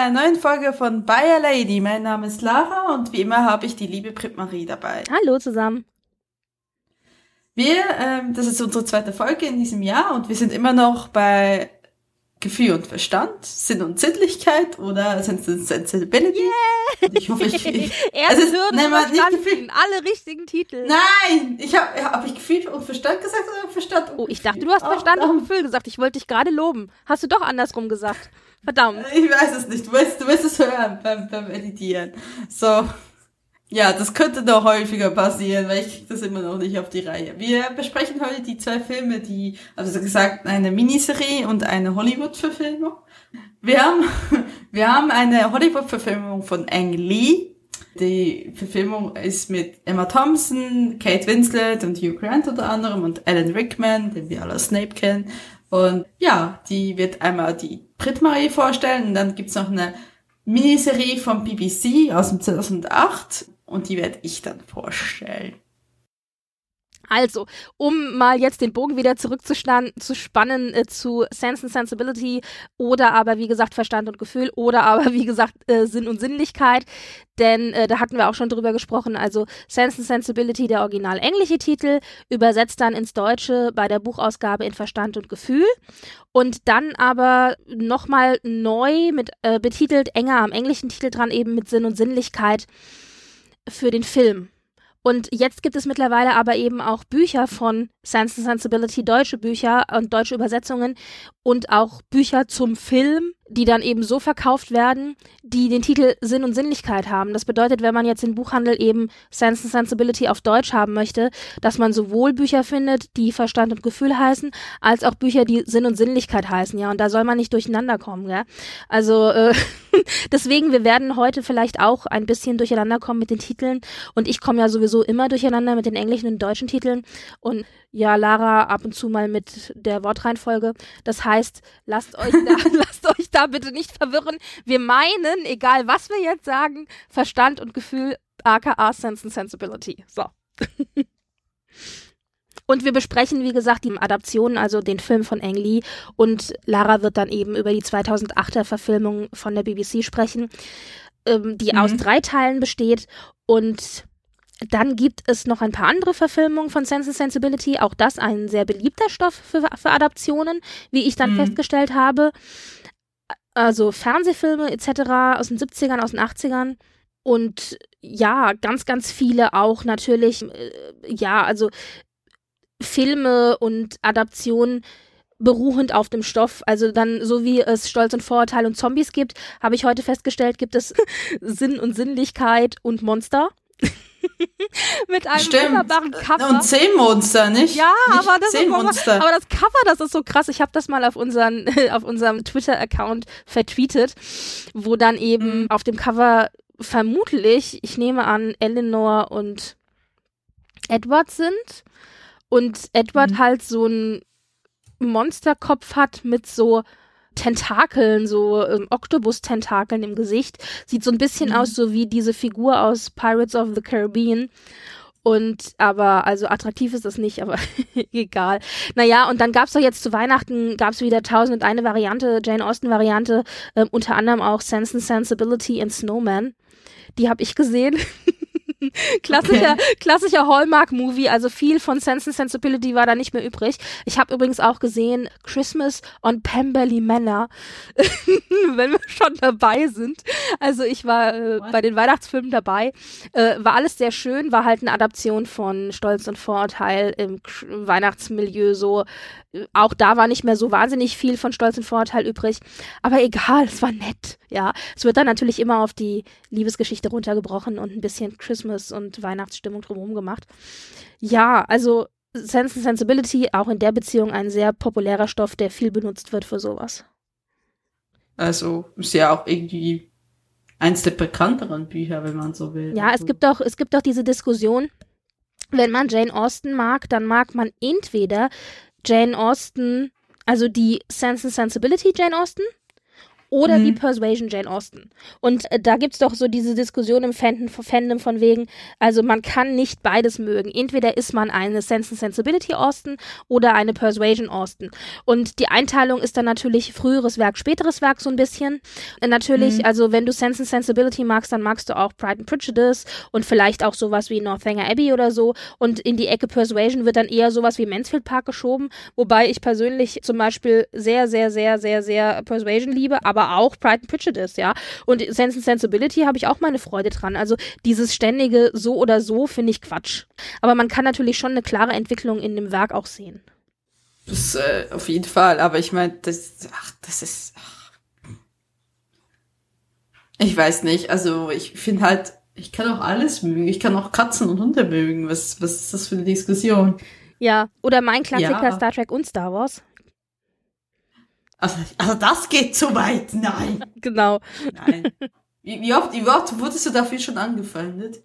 Einer neuen Folge von Bayer Lady. Mein Name ist Lara und wie immer habe ich die liebe Brit Marie dabei. Hallo zusammen. Wir, ähm, das ist unsere zweite Folge in diesem Jahr und wir sind immer noch bei Gefühl und Verstand, Sinn und Sittlichkeit oder Sensibility. Yeah. Und ich hoffe, ich, ich Erste ist- nein, man- nicht. Gefühl. Alle richtigen Titel. Nein, ich habe hab ich Gefühl und Verstand gesagt oder Verstand und Oh, ich Gefühl? dachte, du hast Ach, Verstand ach, und Gefühl gesagt. Ich wollte dich gerade loben. Hast du doch andersrum gesagt. Verdammt. Ich weiß es nicht. Du wirst, du wirst es hören beim, beim Editieren. So. Ja, das könnte noch häufiger passieren, weil ich krieg das immer noch nicht auf die Reihe. Wir besprechen heute die zwei Filme, die, also so gesagt, eine Miniserie und eine Hollywood-Verfilmung. Wir haben, wir haben eine Hollywood-Verfilmung von Ang Lee. Die Verfilmung ist mit Emma Thompson, Kate Winslet und Hugh Grant unter anderem und Alan Rickman, den wir alle Snape kennen. Und ja, die wird einmal die Brit Marie vorstellen und dann gibt's noch eine Miniserie vom BBC aus dem 2008 und die werde ich dann vorstellen. Also, um mal jetzt den Bogen wieder zurückzuspannen zu äh, zu Sense and Sensibility oder aber, wie gesagt, Verstand und Gefühl oder aber, wie gesagt, äh, Sinn und Sinnlichkeit. Denn äh, da hatten wir auch schon drüber gesprochen. Also Sense and Sensibility, der original englische Titel, übersetzt dann ins Deutsche bei der Buchausgabe in Verstand und Gefühl. Und dann aber nochmal neu mit äh, betitelt, enger am englischen Titel dran, eben mit Sinn und Sinnlichkeit für den Film. Und jetzt gibt es mittlerweile aber eben auch Bücher von Sense and Sensibility, deutsche Bücher und deutsche Übersetzungen und auch Bücher zum Film, die dann eben so verkauft werden, die den Titel Sinn und Sinnlichkeit haben. Das bedeutet, wenn man jetzt im Buchhandel eben Sense and Sensibility auf Deutsch haben möchte, dass man sowohl Bücher findet, die Verstand und Gefühl heißen, als auch Bücher, die Sinn und Sinnlichkeit heißen, ja. Und da soll man nicht durcheinander kommen, ja. Also äh, deswegen, wir werden heute vielleicht auch ein bisschen durcheinander kommen mit den Titeln. Und ich komme ja sowieso immer durcheinander mit den englischen und deutschen Titeln. Und ja, Lara ab und zu mal mit der Wortreihenfolge. Das heißt, lasst euch da, lasst euch da bitte nicht verwirren. Wir meinen, egal was wir jetzt sagen, Verstand und Gefühl, aka Sense and Sensibility. So. Und wir besprechen, wie gesagt, die Adaption, also den Film von Ang Lee. Und Lara wird dann eben über die 2008er Verfilmung von der BBC sprechen, ähm, die Mhm. aus drei Teilen besteht. Und dann gibt es noch ein paar andere Verfilmungen von Sense and Sensibility. Auch das ein sehr beliebter Stoff für, für Adaptionen, wie ich dann Mhm. festgestellt habe. Also Fernsehfilme etc. aus den 70ern, aus den 80ern. Und ja, ganz, ganz viele auch natürlich, äh, ja, also Filme und Adaptionen beruhend auf dem Stoff. Also dann, so wie es Stolz und Vorurteil und Zombies gibt, habe ich heute festgestellt, gibt es Sinn und Sinnlichkeit und Monster. Mit einem wunderbaren Cover. Und Seemonster, nicht? Ja, nicht aber das, ist, Seemonster. aber das Cover, das ist so krass. Ich habe das mal auf, unseren, auf unserem Twitter-Account vertweetet, wo dann eben Mhm. auf dem Cover vermutlich, ich nehme an, Eleanor und Edward sind. Und Edward Mhm. halt so einen Monsterkopf hat mit so Tentakeln, so ähm, Oktopus-Tentakeln im Gesicht. Sieht so ein bisschen Mhm. aus, so wie diese Figur aus Pirates of the Caribbean. Und aber, also attraktiv ist das nicht, aber egal. Naja, und dann gab's doch jetzt zu Weihnachten, gab's wieder tausend und eine Variante, Jane Austen-Variante, ähm, unter anderem auch Sense and Sensibility and Snowman. Die habe ich gesehen. klassischer, klassischer Hallmark-Movie, also viel von Sense and Sensibility war da nicht mehr übrig. Ich habe übrigens auch gesehen Christmas on Pemberley Manor, wenn wir schon dabei sind. Also ich war äh, bei den Weihnachtsfilmen dabei. Äh, war alles sehr schön, war halt eine Adaption von Stolz und Vorurteil im K Weihnachtsmilieu so. Äh, Auch da war nicht mehr so wahnsinnig viel von Stolz und Vorurteil übrig. Aber egal, es war nett, ja. Es wird dann natürlich immer auf die Liebesgeschichte runtergebrochen und ein bisschen Christmas und Weihnachtsstimmung drumherum gemacht. Ja, also Sense and Sensibility auch in der Beziehung ein sehr populärer Stoff, der viel benutzt wird für sowas. Also ist ja auch irgendwie eins der bekannteren Bücher, wenn man so will. Ja, es also, gibt auch, es gibt auch diese Diskussion, wenn man Jane Austen mag, dann mag man entweder Jane Austen, also die Sense and Sensibility Jane Austen, oder Mhm. die Persuasion Jane Austen. Und äh, da gibt's doch so diese Diskussion im Fandom, Fandom von wegen, also man kann nicht beides mögen. Entweder ist man eine Sense and Sensibility Austen oder eine Persuasion Austen. Und die Einteilung ist dann natürlich früheres Werk, späteres Werk so ein bisschen. Äh, natürlich, Mhm. also wenn du Sense and Sensibility magst, dann magst du auch Pride and Prejudice und vielleicht auch sowas wie Northanger Abbey oder so. Und in die Ecke Persuasion wird dann eher sowas wie Mansfield Park geschoben, wobei ich persönlich zum Beispiel sehr, sehr, sehr, sehr, sehr Persuasion liebe, aber auch Pride and Prejudice, ja. Und Sense and Sensibility habe ich auch meine Freude dran. Also dieses ständige so oder so finde ich Quatsch. Aber man kann natürlich schon eine klare Entwicklung in dem Werk auch sehen. Das, äh, auf jeden Fall, aber ich meine, das, ach, das ist. Ach. Ich weiß nicht, also ich finde halt, ich kann auch alles mögen. Ich kann auch Katzen und Hunde mögen. Was, was ist das für eine Diskussion? Ja. Oder mein Klassiker Ja. Star Trek und Star Wars. Also, also das geht zu weit. Nein. Genau. Nein. Wie, wie oft, wie oft wurdest du dafür schon angefeindet?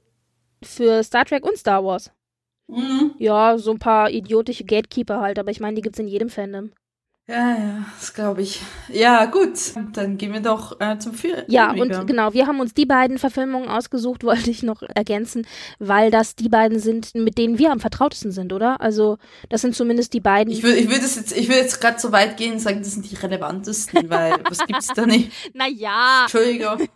Für Star Trek und Star Wars. Mhm. Ja, so ein paar idiotische Gatekeeper halt, aber ich meine, die gibt's in jedem Fandom. Ja, ja, das glaube ich. Ja, gut. Dann gehen wir doch äh, zum Film. Ja, über. und genau, wir haben uns die beiden Verfilmungen ausgesucht, wollte ich noch ergänzen, weil das die beiden sind, mit denen wir am vertrautesten sind, oder? Also, das sind zumindest die beiden. Ich würde ich würd es jetzt, ich würde jetzt gerade so weit gehen und sagen, das sind die relevantesten, weil was gibt's da nicht? naja, Entschuldigung.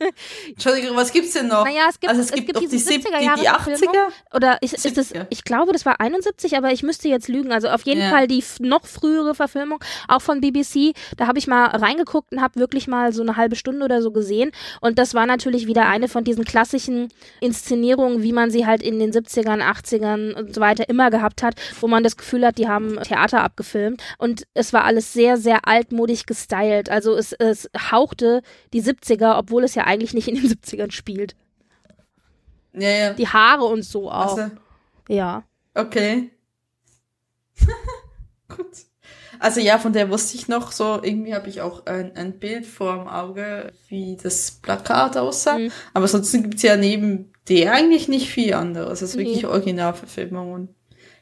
Entschuldigung, was gibt's denn noch? naja, es gibt, also es, gibt, doch diese die, sieb- 70er die, Jahre die 80er? Oder ist, ist es, 70er. ich glaube, das war 71, aber ich müsste jetzt lügen. Also auf jeden Ja. Fall die noch frühere Verfilmung, auch von BBC. Da habe ich mal reingeguckt und habe wirklich mal so eine halbe Stunde oder so gesehen. Und das war natürlich wieder eine von diesen klassischen Inszenierungen, wie man sie halt in den 70ern, 80ern und so weiter immer gehabt hat, wo man das Gefühl hat, die haben Theater abgefilmt. Und es war alles sehr, sehr altmodisch gestylt. Also es, es hauchte die 70er, obwohl es ja eigentlich nicht in den 70ern spielt. Ja, ja. Die Haare und so auch. Also, Ja. okay. Also ja, von der wusste ich noch so, irgendwie habe ich auch ein, ein Bild vor dem Auge, wie das Plakat aussah. Mhm. Aber sonst gibt's ja neben der eigentlich nicht viel anderes. Das ist Nee. wirklich Originalverfilmungen.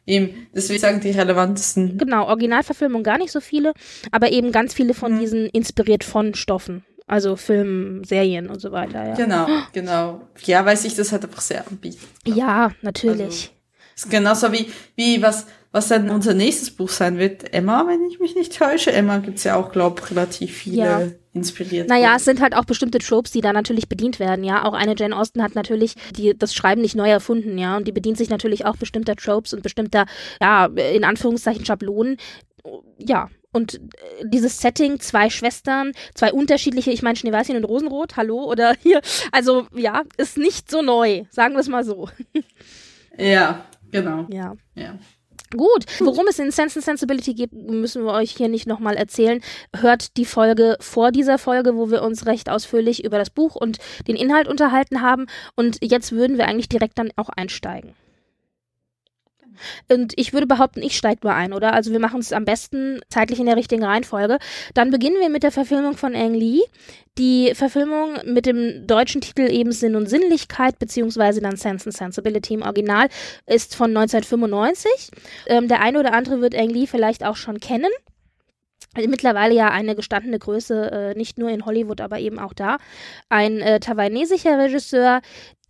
Eben, deswegen sagen die relevantesten. Genau, Originalverfilmung gar nicht so viele, aber eben ganz viele von Mhm. diesen inspiriert von Stoffen. Also Filmen, Serien und so weiter, ja. Genau, genau. Ja, weil sich das halt einfach sehr anbietet. Ja, natürlich. ist genauso wie, wie was, was dann unser nächstes Buch sein wird. Emma, wenn ich mich nicht täusche. Emma gibt's ja auch, glaub relativ viele Ja. inspiriert. naja, es sind halt auch bestimmte Tropes, die da natürlich bedient werden, ja. Auch eine Jane Austen hat natürlich die, das Schreiben nicht neu erfunden, ja. Und die bedient sich natürlich auch bestimmter Tropes und bestimmter, ja, in Anführungszeichen Schablonen. Ja. Und äh, dieses Setting, zwei Schwestern, zwei unterschiedliche, ich meine Schneeweißchen und Rosenrot, hallo, oder hier, also ja, ist nicht so neu, sagen wir es mal so. Ja, genau. Ja. Ja. Gut, worum es in Sense and Sensibility geht, müssen wir euch hier nicht nochmal erzählen. Hört die Folge vor dieser Folge, wo wir uns recht ausführlich über das Buch und den Inhalt unterhalten haben. Und jetzt würden wir eigentlich direkt dann auch einsteigen. Und ich würde behaupten, ich steige mal ein, oder? Also wir machen es am besten zeitlich in der richtigen Reihenfolge. Dann beginnen wir mit der Verfilmung von Ang Lee. Die Verfilmung mit dem deutschen Titel eben Sinn und Sinnlichkeit, beziehungsweise dann Sense and Sensibility im Original, ist von 1995. Ähm, der eine oder andere wird Ang Lee vielleicht auch schon kennen. Mittlerweile ja eine gestandene Größe, äh, nicht nur in Hollywood, aber eben auch da. Ein äh, taiwanesischer Regisseur,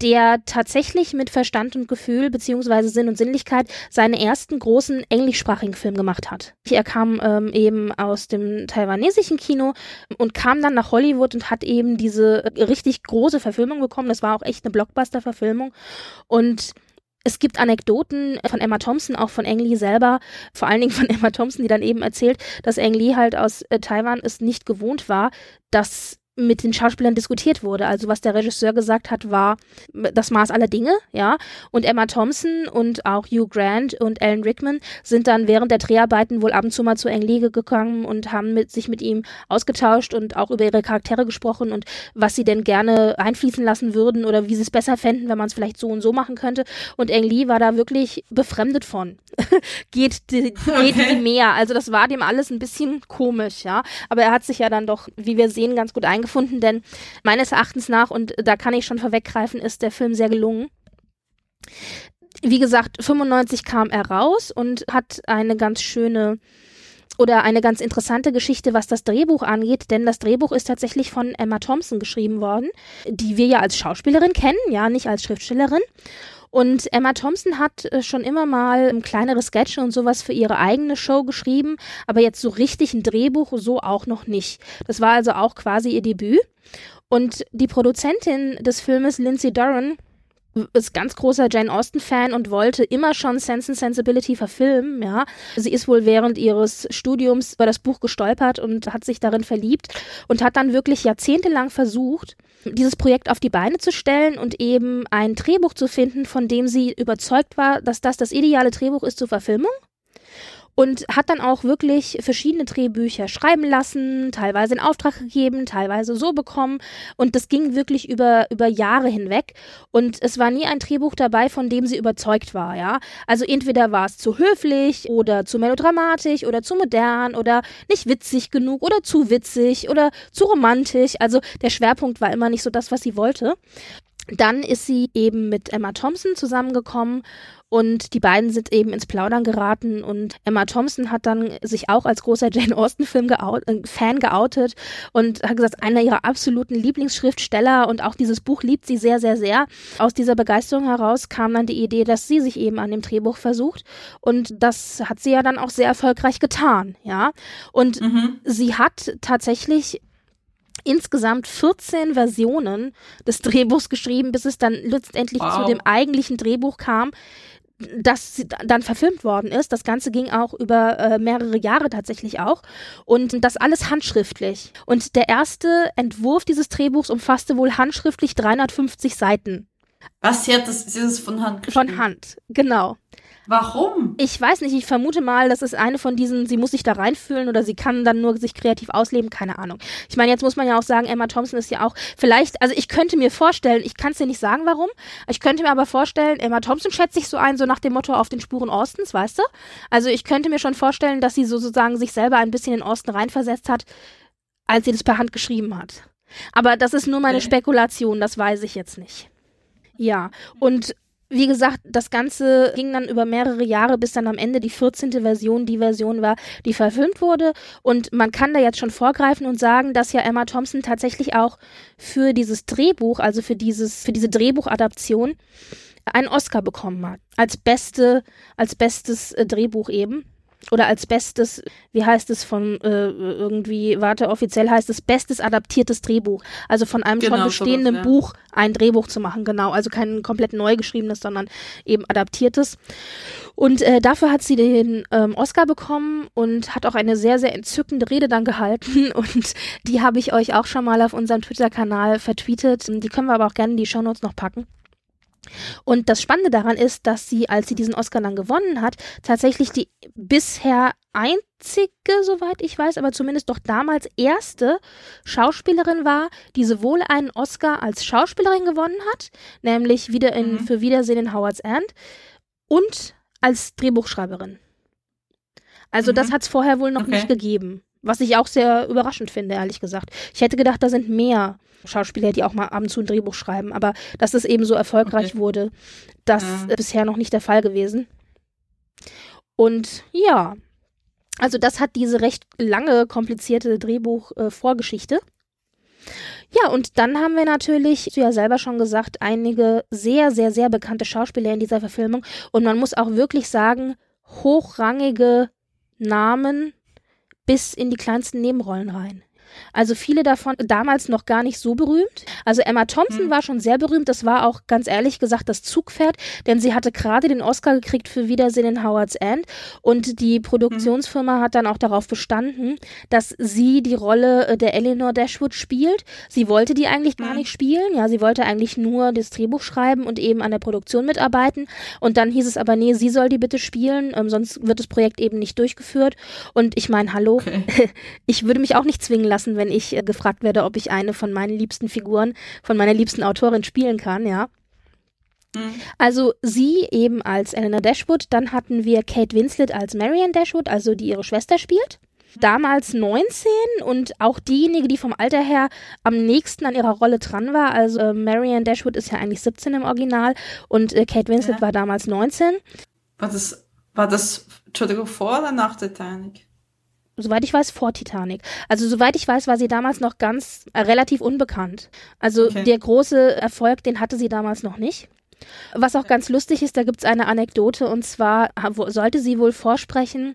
der tatsächlich mit Verstand und Gefühl beziehungsweise Sinn und Sinnlichkeit seinen ersten großen englischsprachigen Film gemacht hat. Er kam ähm, eben aus dem taiwanesischen Kino und kam dann nach Hollywood und hat eben diese äh, richtig große Verfilmung bekommen. Das war auch echt eine Blockbuster-Verfilmung. Und es gibt Anekdoten von Emma Thompson, auch von Ang Lee selber, vor allen Dingen von Emma Thompson, die dann eben erzählt, dass Ang Lee halt aus äh, Taiwan es nicht gewohnt war, dass mit den Schauspielern diskutiert wurde. Also was der Regisseur gesagt hat, war das Maß aller Dinge, ja. Und Emma Thompson und auch Hugh Grant und Alan Rickman sind dann während der Dreharbeiten wohl ab und zu mal zu Eng Lee gegangen und haben mit, sich mit ihm ausgetauscht und auch über ihre Charaktere gesprochen und was sie denn gerne einfließen lassen würden oder wie sie es besser fänden, wenn man es vielleicht so und so machen könnte. Und Eng Lee war da wirklich befremdet von. geht die, okay. geht die mehr. Also das war dem alles ein bisschen komisch, ja. Aber er hat sich ja dann doch, wie wir sehen, ganz gut eingestellt gefunden, denn meines Erachtens nach, und da kann ich schon vorweggreifen, ist der Film sehr gelungen. Wie gesagt, 95 kam er raus und hat eine ganz schöne oder eine ganz interessante Geschichte, was das Drehbuch angeht, denn das Drehbuch ist tatsächlich von Emma Thompson geschrieben worden, die wir ja als Schauspielerin kennen, ja, nicht als Schriftstellerin. Und Emma Thompson hat äh, schon immer mal kleinere Sketche und sowas für ihre eigene Show geschrieben, aber jetzt so richtig ein Drehbuch so auch noch nicht. Das war also auch quasi ihr Debüt. Und die Produzentin des Filmes, Lindsay Doran, ist ganz großer Jane Austen-Fan und wollte immer schon Sense and Sensibility verfilmen, ja. Sie ist wohl während ihres Studiums über das Buch gestolpert und hat sich darin verliebt und hat dann wirklich jahrzehntelang versucht, dieses Projekt auf die Beine zu stellen und eben ein Drehbuch zu finden, von dem sie überzeugt war, dass das das ideale Drehbuch ist zur Verfilmung und hat dann auch wirklich verschiedene Drehbücher schreiben lassen, teilweise in Auftrag gegeben, teilweise so bekommen und das ging wirklich über über Jahre hinweg und es war nie ein Drehbuch dabei, von dem sie überzeugt war, ja? Also entweder war es zu höflich oder zu melodramatisch oder zu modern oder nicht witzig genug oder zu witzig oder zu romantisch, also der Schwerpunkt war immer nicht so das, was sie wollte. Dann ist sie eben mit Emma Thompson zusammengekommen und die beiden sind eben ins Plaudern geraten und Emma Thompson hat dann sich auch als großer Jane Austen-Film geout äh, Fan geoutet und hat gesagt, einer ihrer absoluten Lieblingsschriftsteller und auch dieses Buch liebt sie sehr, sehr, sehr. Aus dieser Begeisterung heraus kam dann die Idee, dass sie sich eben an dem Drehbuch versucht und das hat sie ja dann auch sehr erfolgreich getan, ja. Und mhm. sie hat tatsächlich insgesamt 14 Versionen des Drehbuchs geschrieben, bis es dann letztendlich wow. zu dem eigentlichen Drehbuch kam, das dann verfilmt worden ist. Das Ganze ging auch über äh, mehrere Jahre tatsächlich auch. Und das alles handschriftlich. Und der erste Entwurf dieses Drehbuchs umfasste wohl handschriftlich 350 Seiten. Was? Sie hat das, sie ist von Hand geschrieben? Von Hand, genau. Warum? Ich weiß nicht, ich vermute mal, das ist eine von diesen, sie muss sich da reinfühlen oder sie kann dann nur sich kreativ ausleben, keine Ahnung. Ich meine, jetzt muss man ja auch sagen, Emma Thompson ist ja auch vielleicht, also ich könnte mir vorstellen, ich kann es dir nicht sagen, warum, ich könnte mir aber vorstellen, Emma Thompson schätzt sich so ein, so nach dem Motto auf den Spuren Austens, weißt du? Also ich könnte mir schon vorstellen, dass sie sozusagen sich selber ein bisschen in Osten reinversetzt hat, als sie das per Hand geschrieben hat. Aber das ist nur meine Spekulation, das weiß ich jetzt nicht. Ja, und wie gesagt, das Ganze ging dann über mehrere Jahre, bis dann am Ende die 14. Version die Version war, die verfilmt wurde. Und man kann da jetzt schon vorgreifen und sagen, dass ja Emma Thompson tatsächlich auch für dieses Drehbuch, also für dieses, für diese Drehbuchadaption, einen Oscar bekommen hat. Als beste, als bestes äh, Drehbuch eben oder als bestes, wie heißt es von äh, irgendwie, warte, offiziell heißt es bestes adaptiertes Drehbuch. Also von einem genau, schon bestehenden sowas, ja. Buch ein Drehbuch zu machen, genau. Also kein komplett neu geschriebenes, sondern eben adaptiertes. Und äh, dafür hat sie den ähm, Oscar bekommen und hat auch eine sehr, sehr entzückende Rede dann gehalten. Und die habe ich euch auch schon mal auf unserem Twitter-Kanal vertweetet. Die können wir aber auch gerne in die Shownotes noch packen. Und das Spannende daran ist, dass sie, als sie diesen Oscar dann gewonnen hat, tatsächlich die bisher einzige, soweit ich weiß, aber zumindest doch damals erste Schauspielerin war, die sowohl einen Oscar als Schauspielerin gewonnen hat, nämlich wieder in mhm. für Wiedersehen in Howard's End, und als Drehbuchschreiberin. Also mhm. das hat es vorher wohl noch okay. nicht gegeben. Was ich auch sehr überraschend finde, ehrlich gesagt. Ich hätte gedacht, da sind mehr Schauspieler, die auch mal ab und zu ein Drehbuch schreiben. Aber dass es eben so erfolgreich okay. wurde, das ja. ist bisher noch nicht der Fall gewesen. Und ja, also das hat diese recht lange, komplizierte Drehbuch-Vorgeschichte. Äh, ja, und dann haben wir natürlich, du ja selber schon gesagt, einige sehr, sehr, sehr bekannte Schauspieler in dieser Verfilmung. Und man muss auch wirklich sagen, hochrangige Namen bis in die kleinsten Nebenrollen rein. Also viele davon damals noch gar nicht so berühmt. Also Emma Thompson mhm. war schon sehr berühmt. Das war auch ganz ehrlich gesagt das Zugpferd, denn sie hatte gerade den Oscar gekriegt für Wiedersehen in Howard's End und die Produktionsfirma mhm. hat dann auch darauf bestanden, dass sie die Rolle äh, der Eleanor Dashwood spielt. Sie wollte die eigentlich gar mhm. nicht spielen. Ja, sie wollte eigentlich nur das Drehbuch schreiben und eben an der Produktion mitarbeiten. Und dann hieß es aber, nee, sie soll die bitte spielen, ähm, sonst wird das Projekt eben nicht durchgeführt. Und ich meine, hallo, okay. ich würde mich auch nicht zwingen lassen, wenn ich äh, gefragt werde, ob ich eine von meinen liebsten Figuren, von meiner liebsten Autorin spielen kann, ja. Mhm. Also sie eben als Eleanor Dashwood, dann hatten wir Kate Winslet als Marianne Dashwood, also die ihre Schwester spielt damals 19 und auch diejenige, die vom Alter her am nächsten an ihrer Rolle dran war. Also äh, Marianne Dashwood ist ja eigentlich 17 im Original und äh, Kate Winslet ja. war damals 19. War das, war das, Entschuldigung, vor oder nach Titanic? Soweit ich weiß, vor Titanic. Also soweit ich weiß, war sie damals noch ganz äh, relativ unbekannt. Also okay. der große Erfolg, den hatte sie damals noch nicht. Was auch ganz lustig ist, da gibt es eine Anekdote und zwar sollte sie wohl vorsprechen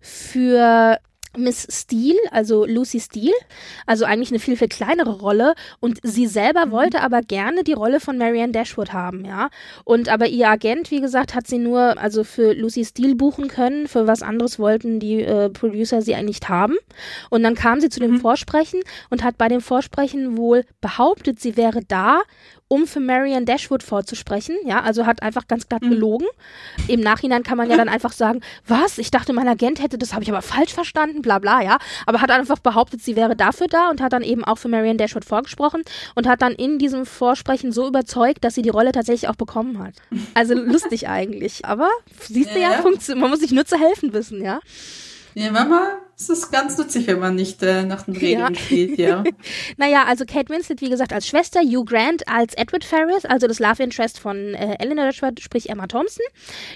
für Miss Steele, also Lucy Steele, also eigentlich eine viel, viel kleinere Rolle und sie selber mhm. wollte aber gerne die Rolle von Marianne Dashwood haben, ja. Und aber ihr Agent, wie gesagt, hat sie nur also für Lucy Steele buchen können, für was anderes wollten die äh, Producer sie eigentlich haben. Und dann kam sie zu dem mhm. Vorsprechen und hat bei dem Vorsprechen wohl behauptet, sie wäre da, um für Marianne Dashwood vorzusprechen. Ja, also hat einfach ganz glatt mhm. gelogen. Im Nachhinein kann man ja dann einfach sagen, was? Ich dachte, mein Agent hätte das, habe ich aber falsch verstanden, bla bla, ja. Aber hat einfach behauptet, sie wäre dafür da und hat dann eben auch für Marianne Dashwood vorgesprochen und hat dann in diesem Vorsprechen so überzeugt, dass sie die Rolle tatsächlich auch bekommen hat. Also lustig eigentlich. Aber siehst du ja, ja man muss sich nur zu helfen wissen, ja. Ja, Mama, es ist ganz nützlich, wenn man nicht äh, nach den Regeln ja. spielt, ja. naja, also Kate Winslet, wie gesagt, als Schwester, Hugh Grant als Edward Ferris, also das Love Interest von äh, Eleanor Dashwood, sprich Emma Thompson.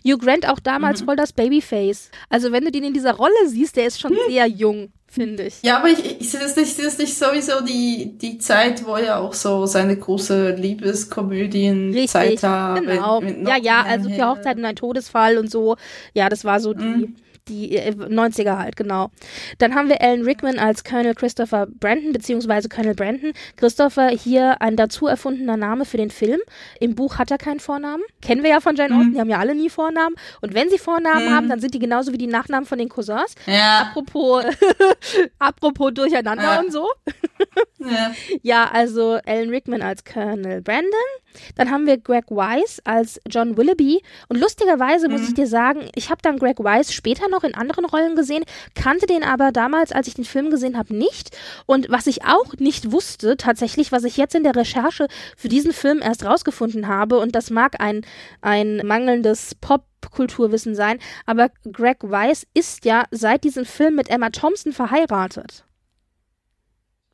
Hugh Grant auch damals mhm. voll das Babyface. Also wenn du den in dieser Rolle siehst, der ist schon hm. sehr jung finde ich. Ja, aber ich, ich sehe das nicht, das nicht sowieso die, die Zeit, wo er auch so seine große Liebeskomödien-Zeit hat. Genau. Mit, mit ja, ja, also für Hochzeiten ein Todesfall und so. Ja, das war so die, mhm die äh, 90er halt, genau. Dann haben wir Alan Rickman als Colonel Christopher Brandon, beziehungsweise Colonel Brandon. Christopher hier ein dazu erfundener Name für den Film. Im Buch hat er keinen Vornamen. Kennen wir ja von Jane Austen, mhm. die haben ja alle nie Vornamen. Und wenn sie Vornamen mhm. haben, dann sind die genauso wie die Nachnamen von den Cousins. Ja. Apropos, apropos Durcheinander ja. und so. ja. ja, also Alan Rickman als Colonel Brandon. Dann haben wir Greg Wise als John Willoughby. Und lustigerweise mhm. muss ich dir sagen, ich habe dann Greg Wise später noch in anderen Rollen gesehen, kannte den aber damals, als ich den Film gesehen habe, nicht. Und was ich auch nicht wusste, tatsächlich, was ich jetzt in der Recherche für diesen Film erst rausgefunden habe, und das mag ein, ein mangelndes Pop Kulturwissen sein, aber Greg Wise ist ja seit diesem Film mit Emma Thompson verheiratet.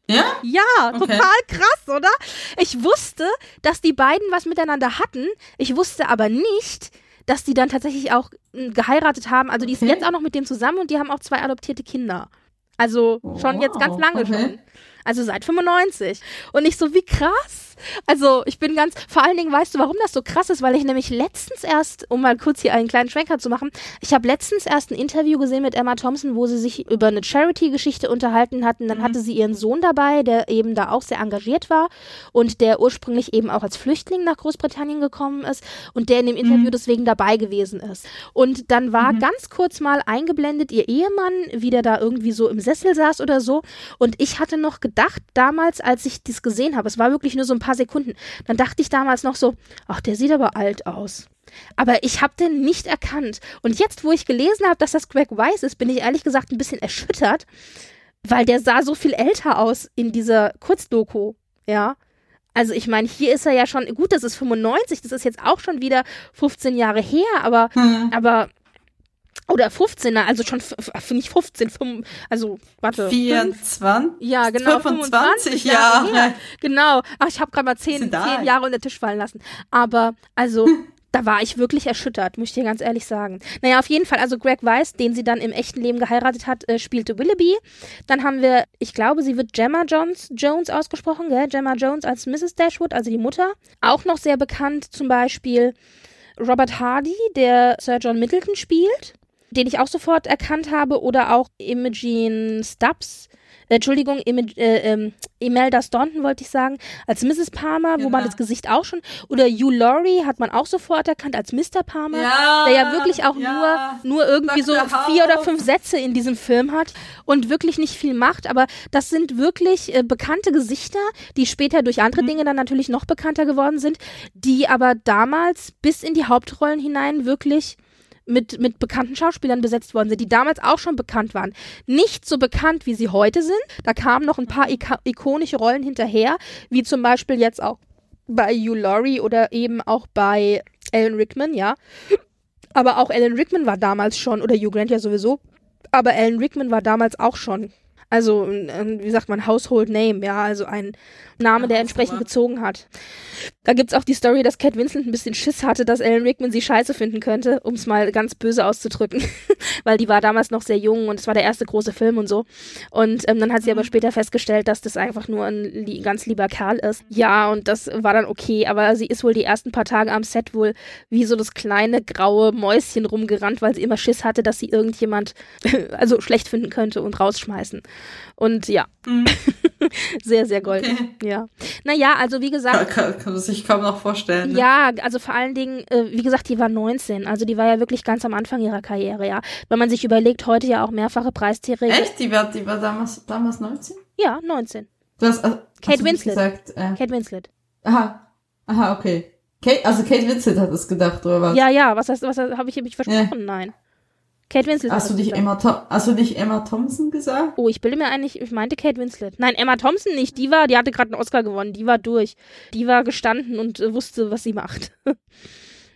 Ja? Ja, okay. total krass, oder? Ich wusste, dass die beiden was miteinander hatten. Ich wusste aber nicht, dass die dann tatsächlich auch hm, geheiratet haben. Also die ist okay. jetzt auch noch mit dem zusammen und die haben auch zwei adoptierte Kinder. Also schon wow. jetzt ganz lange okay. schon. Also seit 95. Und ich so, wie krass. Also ich bin ganz, vor allen Dingen weißt du, warum das so krass ist, weil ich nämlich letztens erst, um mal kurz hier einen kleinen Schwenker zu machen, ich habe letztens erst ein Interview gesehen mit Emma Thompson, wo sie sich über eine Charity-Geschichte unterhalten hatten. Dann mhm. hatte sie ihren Sohn dabei, der eben da auch sehr engagiert war und der ursprünglich eben auch als Flüchtling nach Großbritannien gekommen ist und der in dem Interview mhm. deswegen dabei gewesen ist. Und dann war mhm. ganz kurz mal eingeblendet ihr Ehemann, wie der da irgendwie so im Sessel saß oder so. Und ich hatte noch gedacht, damals, als ich das gesehen habe, es war wirklich nur so ein paar paar Sekunden. Dann dachte ich damals noch so, ach, der sieht aber alt aus. Aber ich habe den nicht erkannt. Und jetzt, wo ich gelesen habe, dass das Greg Wise ist, bin ich ehrlich gesagt ein bisschen erschüttert, weil der sah so viel älter aus in dieser Kurzdoku. Ja. Also ich meine, hier ist er ja schon, gut, das ist 95, das ist jetzt auch schon wieder 15 Jahre her, aber, hm. aber oder 15er, also schon, finde ich 15, 5, also, warte. 24? Ja, genau. 25 Jahre. Jahre. Genau. Ach, ich habe gerade mal 10, 10 Jahre unter den Tisch fallen lassen. Aber, also, da war ich wirklich erschüttert, muss ich dir ganz ehrlich sagen. Naja, auf jeden Fall, also Greg Weiss, den sie dann im echten Leben geheiratet hat, äh, spielte Willoughby. Dann haben wir, ich glaube, sie wird Gemma Jones, Jones ausgesprochen, gell? Gemma Jones als Mrs. Dashwood, also die Mutter. Auch noch sehr bekannt, zum Beispiel Robert Hardy, der Sir John Middleton spielt. Den ich auch sofort erkannt habe, oder auch Imogen Stubbs, äh, Entschuldigung, Ime- äh, ähm, Imelda Staunton wollte ich sagen, als Mrs. Palmer, wo Genau. man das Gesicht auch schon, oder Hugh Laurie hat man auch sofort erkannt als Mr. Palmer, Ja, der ja wirklich auch ja. nur, nur irgendwie so vier oder fünf Sätze in diesem Film hat und wirklich nicht viel macht, aber das sind wirklich äh, bekannte Gesichter, die später durch Mhm. andere Dinge dann natürlich noch bekannter geworden sind, die aber damals bis in die Hauptrollen hinein wirklich mit, mit bekannten Schauspielern besetzt worden sind, die damals auch schon bekannt waren. Nicht so bekannt, wie sie heute sind. Da kamen noch ein paar ika ikonische Rollen hinterher, wie zum Beispiel jetzt auch bei Hugh Laurie oder eben auch bei Alan Rickman, ja. Aber auch Alan Rickman war damals schon, oder Hugh Grant ja sowieso, aber Alan Rickman war damals auch schon. Also, wie sagt man, Household Name, ja, also ein Name, der entsprechend gezogen hat. Da gibt's auch die Story, dass Cat Winslet ein bisschen Schiss hatte, dass Alan Rickman sie scheiße finden könnte, um es mal ganz böse auszudrücken. Weil die war damals noch sehr jung und es war der erste große Film und so. Und ähm, dann hat sie aber später festgestellt, dass das einfach nur ein li ganz lieber Kerl ist. Ja, und das war dann okay, aber sie ist wohl die ersten paar Tage am Set wohl wie so das kleine graue Mäuschen rumgerannt, weil sie immer Schiss hatte, dass sie irgendjemand also schlecht finden könnte und rausschmeißen. Und ja, Mhm. sehr, sehr golden. Okay. Ja. Naja, also wie gesagt, Kann, kann, man sich kaum noch vorstellen. Ne? ja, also vor allen Dingen, äh, wie gesagt, die war 19, also die war ja wirklich ganz am Anfang ihrer Karriere, ja. Wenn man sich überlegt, heute ja auch mehrfache Preisträger. Echt? Die war, die war damals, damals 19? Ja, 19. Du hast, also, Kate hast Winslet. gesagt, äh, Kate Winslet. aha, aha, okay. Kate, also Kate Winslet hat es gedacht, oder was? Ja, ja, was heißt, was habe ich mich versprochen? Nein. Kate Winslet. Hast du gesagt. Emma, hast du nicht Emma Thompson gesagt? Oh, ich bilde mir eigentlich, ich meinte Kate Winslet. Nein, Emma Thompson nicht. Die war, die hatte gerade einen Oscar gewonnen. Die war durch. Die war gestanden und äh, wusste, was sie macht.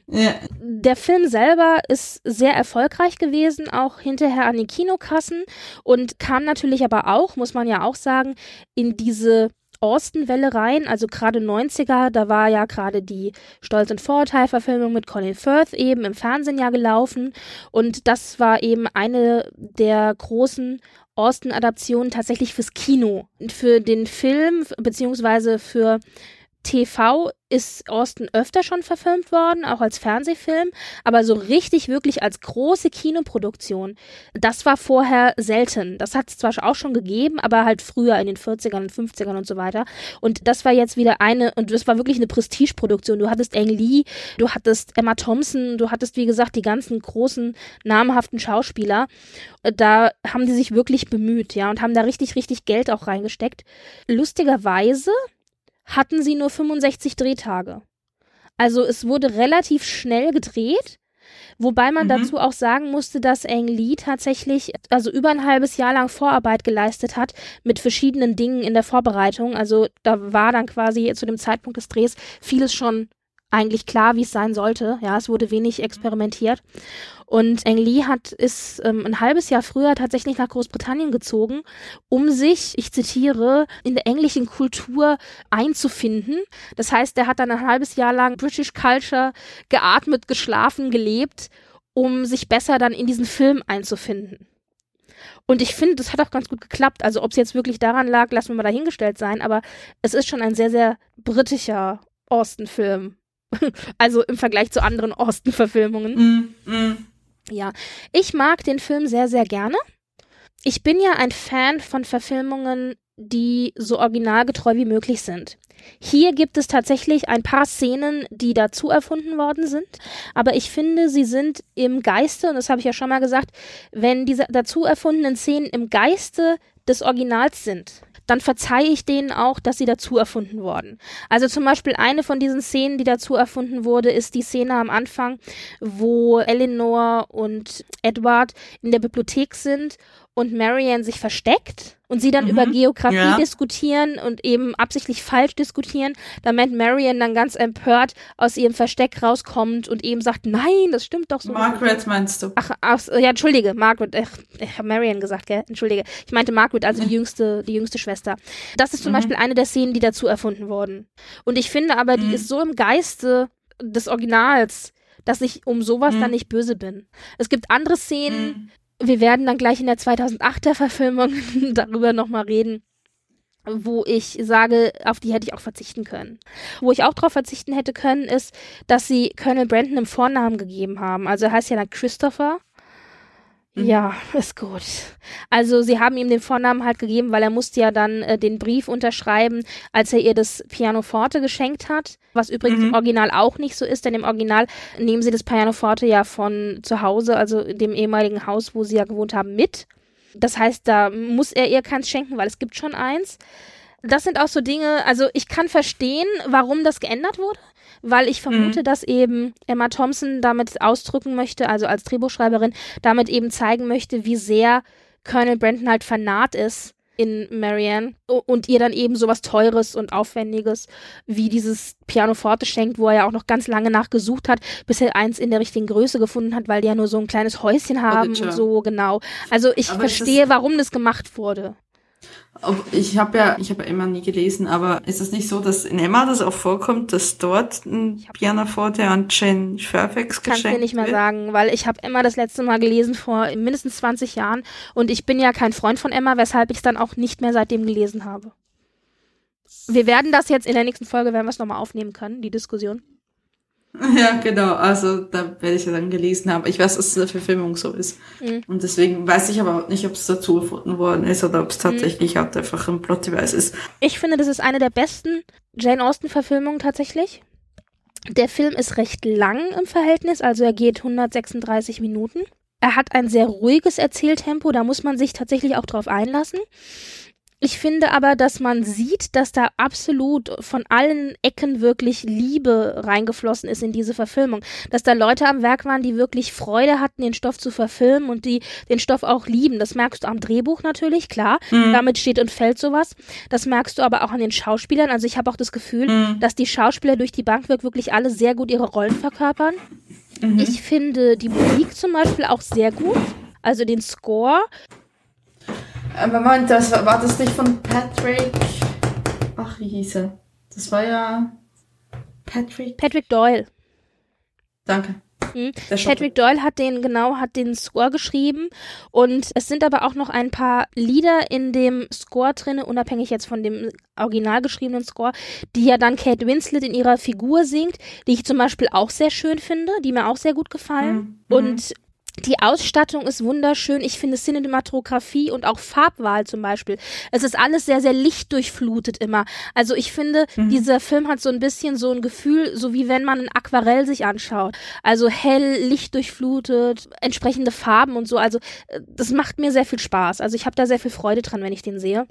Ja. Der Film selber ist sehr erfolgreich gewesen, auch hinterher an den Kinokassen und kam natürlich aber auch, muss man ja auch sagen, in diese Austin-Welle rein, also gerade 90er, da war ja gerade die Stolz und Vorurteil-Verfilmung mit Colin Firth eben im Fernsehen ja gelaufen und das war eben eine der großen Austin-Adaptionen tatsächlich fürs Kino. Für den Film, beziehungsweise für TV ist Austin öfter schon verfilmt worden, auch als Fernsehfilm, aber so richtig wirklich als große Kinoproduktion, das war vorher selten. Das hat es zwar auch schon gegeben, aber halt früher in den 40ern und 50ern und so weiter. Und das war jetzt wieder eine, und das war wirklich eine Prestigeproduktion. Du hattest Ang Lee, du hattest Emma Thompson, du hattest, wie gesagt, die ganzen großen, namhaften Schauspieler. Da haben die sich wirklich bemüht, ja, und haben da richtig, richtig Geld auch reingesteckt. Lustigerweise hatten sie nur 65 Drehtage. Also es wurde relativ schnell gedreht, wobei man Mhm. dazu auch sagen musste, dass Ang Lee tatsächlich also über ein halbes Jahr lang Vorarbeit geleistet hat mit verschiedenen Dingen in der Vorbereitung. Also da war dann quasi zu dem Zeitpunkt des Drehs vieles schon eigentlich klar, wie es sein sollte. Ja, es wurde wenig experimentiert. Und Ang Lee hat ist ähm, ein halbes Jahr früher tatsächlich nach Großbritannien gezogen, um sich, ich zitiere, in der englischen Kultur einzufinden. Das heißt, er hat dann ein halbes Jahr lang British Culture geatmet, geschlafen, gelebt, um sich besser dann in diesen Film einzufinden. Und ich finde, das hat auch ganz gut geklappt. Also ob es jetzt wirklich daran lag, lassen wir mal dahingestellt sein, aber es ist schon ein sehr, sehr britischer Austin-Film. also im Vergleich zu anderen Austin-Verfilmungen. Mm, mm. Ja, ich mag den Film sehr, sehr gerne. Ich bin ja ein Fan von Verfilmungen, die so originalgetreu wie möglich sind. Hier gibt es tatsächlich ein paar Szenen, die dazu erfunden worden sind, aber ich finde, sie sind im Geiste, und das habe ich ja schon mal gesagt, wenn diese dazu erfundenen Szenen im Geiste des Originals sind, dann verzeihe ich denen auch, dass sie dazu erfunden wurden. Also zum Beispiel eine von diesen Szenen, die dazu erfunden wurde, ist die Szene am Anfang, wo Eleanor und Edward in der Bibliothek sind und Marianne sich versteckt und sie dann Mhm. über Geografie Ja. diskutieren und eben absichtlich falsch diskutieren, damit Marianne dann ganz empört aus ihrem Versteck rauskommt und eben sagt, nein, das stimmt doch so. nicht." Margaret meinst du? Ach, ach, ja, entschuldige, Margaret, äh, ich habe Marion gesagt, gell? Entschuldige. Ich meinte Margaret, also die jüngste, die jüngste Schwester. Das ist zum Mhm. Beispiel eine der Szenen, die dazu erfunden wurden. Und ich finde aber, die Mhm. ist so im Geiste des Originals, dass ich um sowas Mhm. dann nicht böse bin. Es gibt andere Szenen, Mm. Wir werden dann gleich in der 2008er Verfilmung darüber nochmal reden, wo ich sage, auf die hätte ich auch verzichten können. Wo ich auch darauf verzichten hätte können, ist, dass sie Colonel Brandon im Vornamen gegeben haben. Also er heißt ja dann Christopher. Ja, ist gut. Also sie haben ihm den Vornamen halt gegeben, weil er musste ja dann äh, den Brief unterschreiben, als er ihr das Pianoforte geschenkt hat, was übrigens mhm. im Original auch nicht so ist, denn im Original nehmen sie das Pianoforte ja von zu Hause, also dem ehemaligen Haus, wo sie ja gewohnt haben, mit. Das heißt, da muss er ihr keins schenken, weil es gibt schon eins. Das sind auch so Dinge, also ich kann verstehen, warum das geändert wurde weil ich vermute, mhm. dass eben Emma Thompson damit ausdrücken möchte, also als Drehbuchschreiberin, damit eben zeigen möchte, wie sehr Colonel Brandon halt fanat ist in Marianne und ihr dann eben sowas Teures und Aufwendiges wie dieses Pianoforte schenkt, wo er ja auch noch ganz lange nachgesucht hat, bis er eins in der richtigen Größe gefunden hat, weil die ja nur so ein kleines Häuschen haben und so, genau. Also ich Aber verstehe, warum das gemacht wurde. Ich habe ja, ich habe ja Emma nie gelesen, aber ist es nicht so, dass in Emma das auch vorkommt, dass dort ein Pianoforte an Jane Fairfax geschenkt wird? Kann ich nicht mehr sagen, weil ich habe Emma das letzte Mal gelesen vor mindestens 20 Jahren und ich bin ja kein Freund von Emma, weshalb ich es dann auch nicht mehr seitdem gelesen habe. Wir werden das jetzt in der nächsten Folge, werden wir es nochmal aufnehmen können, die Diskussion. Ja, genau. Also da werde ich ja dann gelesen haben. Ich weiß, dass es eine Verfilmung so ist. Mhm. Und deswegen weiß ich aber nicht, ob es dazu gefunden worden ist oder ob es mhm. tatsächlich mhm. halt einfach ein Plot-Device ist. Ich finde, das ist eine der besten Jane Austen-Verfilmungen tatsächlich. Der Film ist recht lang im Verhältnis, also er geht 136 Minuten. Er hat ein sehr ruhiges Erzähltempo, da muss man sich tatsächlich auch drauf einlassen. Ich finde aber, dass man sieht, dass da absolut von allen Ecken wirklich Liebe reingeflossen ist in diese Verfilmung. Dass da Leute am Werk waren, die wirklich Freude hatten, den Stoff zu verfilmen und die den Stoff auch lieben. Das merkst du am Drehbuch natürlich, klar. Mhm. Damit steht und fällt sowas. Das merkst du aber auch an den Schauspielern. Also ich habe auch das Gefühl, mhm. dass die Schauspieler durch die Bank wirklich alle sehr gut ihre Rollen verkörpern. Mhm. Ich finde die Musik zum Beispiel auch sehr gut. Also den Score. Aber Moment, das war, war das nicht von Patrick? Ach, wie hieß er? Das war ja Patrick. Patrick Doyle. Danke. Mhm. Patrick Doyle hat den, genau, hat den Score geschrieben und es sind aber auch noch ein paar Lieder in dem Score drin, unabhängig jetzt von dem original geschriebenen Score, die ja dann Kate Winslet in ihrer Figur singt, die ich zum Beispiel auch sehr schön finde, die mir auch sehr gut gefallen. Mhm. Und die Ausstattung ist wunderschön. Ich finde Cinematografie und auch Farbwahl zum Beispiel. Es ist alles sehr, sehr lichtdurchflutet immer. Also ich finde, mhm. dieser Film hat so ein bisschen so ein Gefühl, so wie wenn man ein Aquarell sich anschaut. Also hell, lichtdurchflutet, entsprechende Farben und so. Also äh, das macht mir sehr viel Spaß. Also ich habe da sehr viel Freude dran, wenn ich den sehe.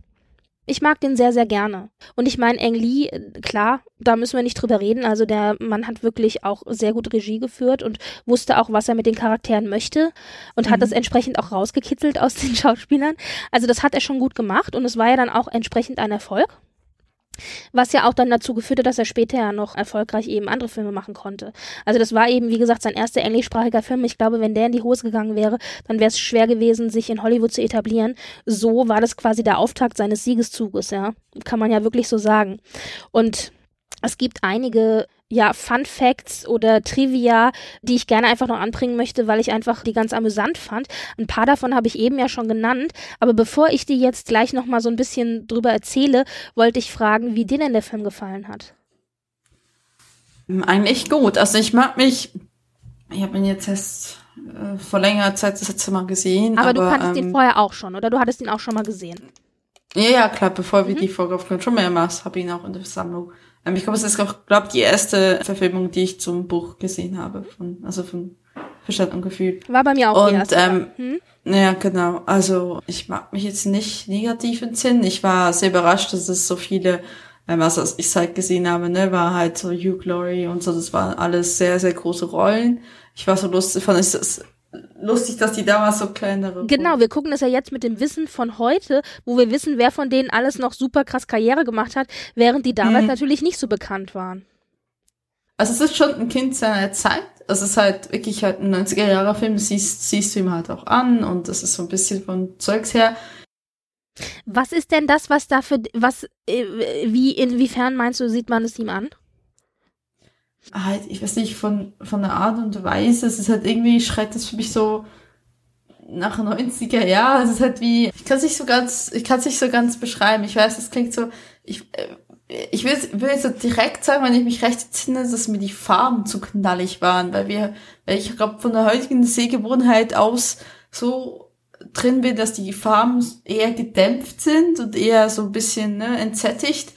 Ich mag den sehr, sehr gerne. Und ich meine, Ang Lee, klar, da müssen wir nicht drüber reden. Also der Mann hat wirklich auch sehr gut Regie geführt und wusste auch, was er mit den Charakteren möchte und mhm. hat das entsprechend auch rausgekitzelt aus den Schauspielern. Also das hat er schon gut gemacht und es war ja dann auch entsprechend ein Erfolg. Was ja auch dann dazu geführt hat, dass er später ja noch erfolgreich eben andere Filme machen konnte. Also das war eben, wie gesagt, sein erster englischsprachiger Film. Ich glaube, wenn der in die Hose gegangen wäre, dann wäre es schwer gewesen, sich in Hollywood zu etablieren. So war das quasi der Auftakt seines Siegeszuges, ja. Kann man ja wirklich so sagen. Und es gibt einige ja, Fun Facts oder Trivia, die ich gerne einfach noch anbringen möchte, weil ich einfach die ganz amüsant fand. Ein paar davon habe ich eben ja schon genannt, aber bevor ich dir jetzt gleich noch mal so ein bisschen drüber erzähle, wollte ich fragen, wie dir denn der Film gefallen hat. Eigentlich gut. Also ich mag mich, ich habe ihn jetzt erst äh, vor längerer Zeit das letzte Mal gesehen. Aber, aber du kanntest ähm, ihn vorher auch schon, oder? Du hattest ihn auch schon mal gesehen. Ja, ja, klar, bevor mhm. wir die Folge aufgenommen schon mehrmals habe ich ihn auch in der Sammlung. Ähm, ich glaube, es ist auch, glaube die erste Verfilmung, die ich zum Buch gesehen habe, von, also von Verstand und Gefühl. War bei mir auch und, die erste. Ähm, hm? Ja, genau. Also ich mag mich jetzt nicht negativ entsinnen. Ich war sehr überrascht, dass es so viele, ähm, also was ich halt gesehen habe, ne, war halt so Hugh Glory und so, das waren alles sehr, sehr große Rollen. Ich war so lustig, fand es lustig, dass die damals so kleinere. Genau, wir gucken das ja jetzt mit dem Wissen von heute, wo wir wissen, wer von denen alles noch super krass Karriere gemacht hat, während die damals mhm. natürlich nicht so bekannt waren. Also es ist schon ein Kind seiner Zeit. Es ist halt wirklich halt ein 90er-Jahre-Film, siehst, siehst du ihm halt auch an und das ist so ein bisschen von Zeugs her. Was ist denn das, was dafür, was, äh, wie, inwiefern meinst du, sieht man es ihm an? Halt, ich weiß nicht, von, von der Art und Weise, es ist halt irgendwie, schreit das für mich so nach 90er Jahr, es ist halt wie, ich kann es nicht so ganz, ich kann es nicht so ganz beschreiben, ich weiß, es klingt so, ich, äh, ich will, will jetzt direkt sagen, wenn ich mich recht entsinne, dass mir die Farben zu knallig waren, weil wir, weil ich glaube, von der heutigen Sehgewohnheit aus so drin bin, dass die Farben eher gedämpft sind und eher so ein bisschen ne, entsättigt.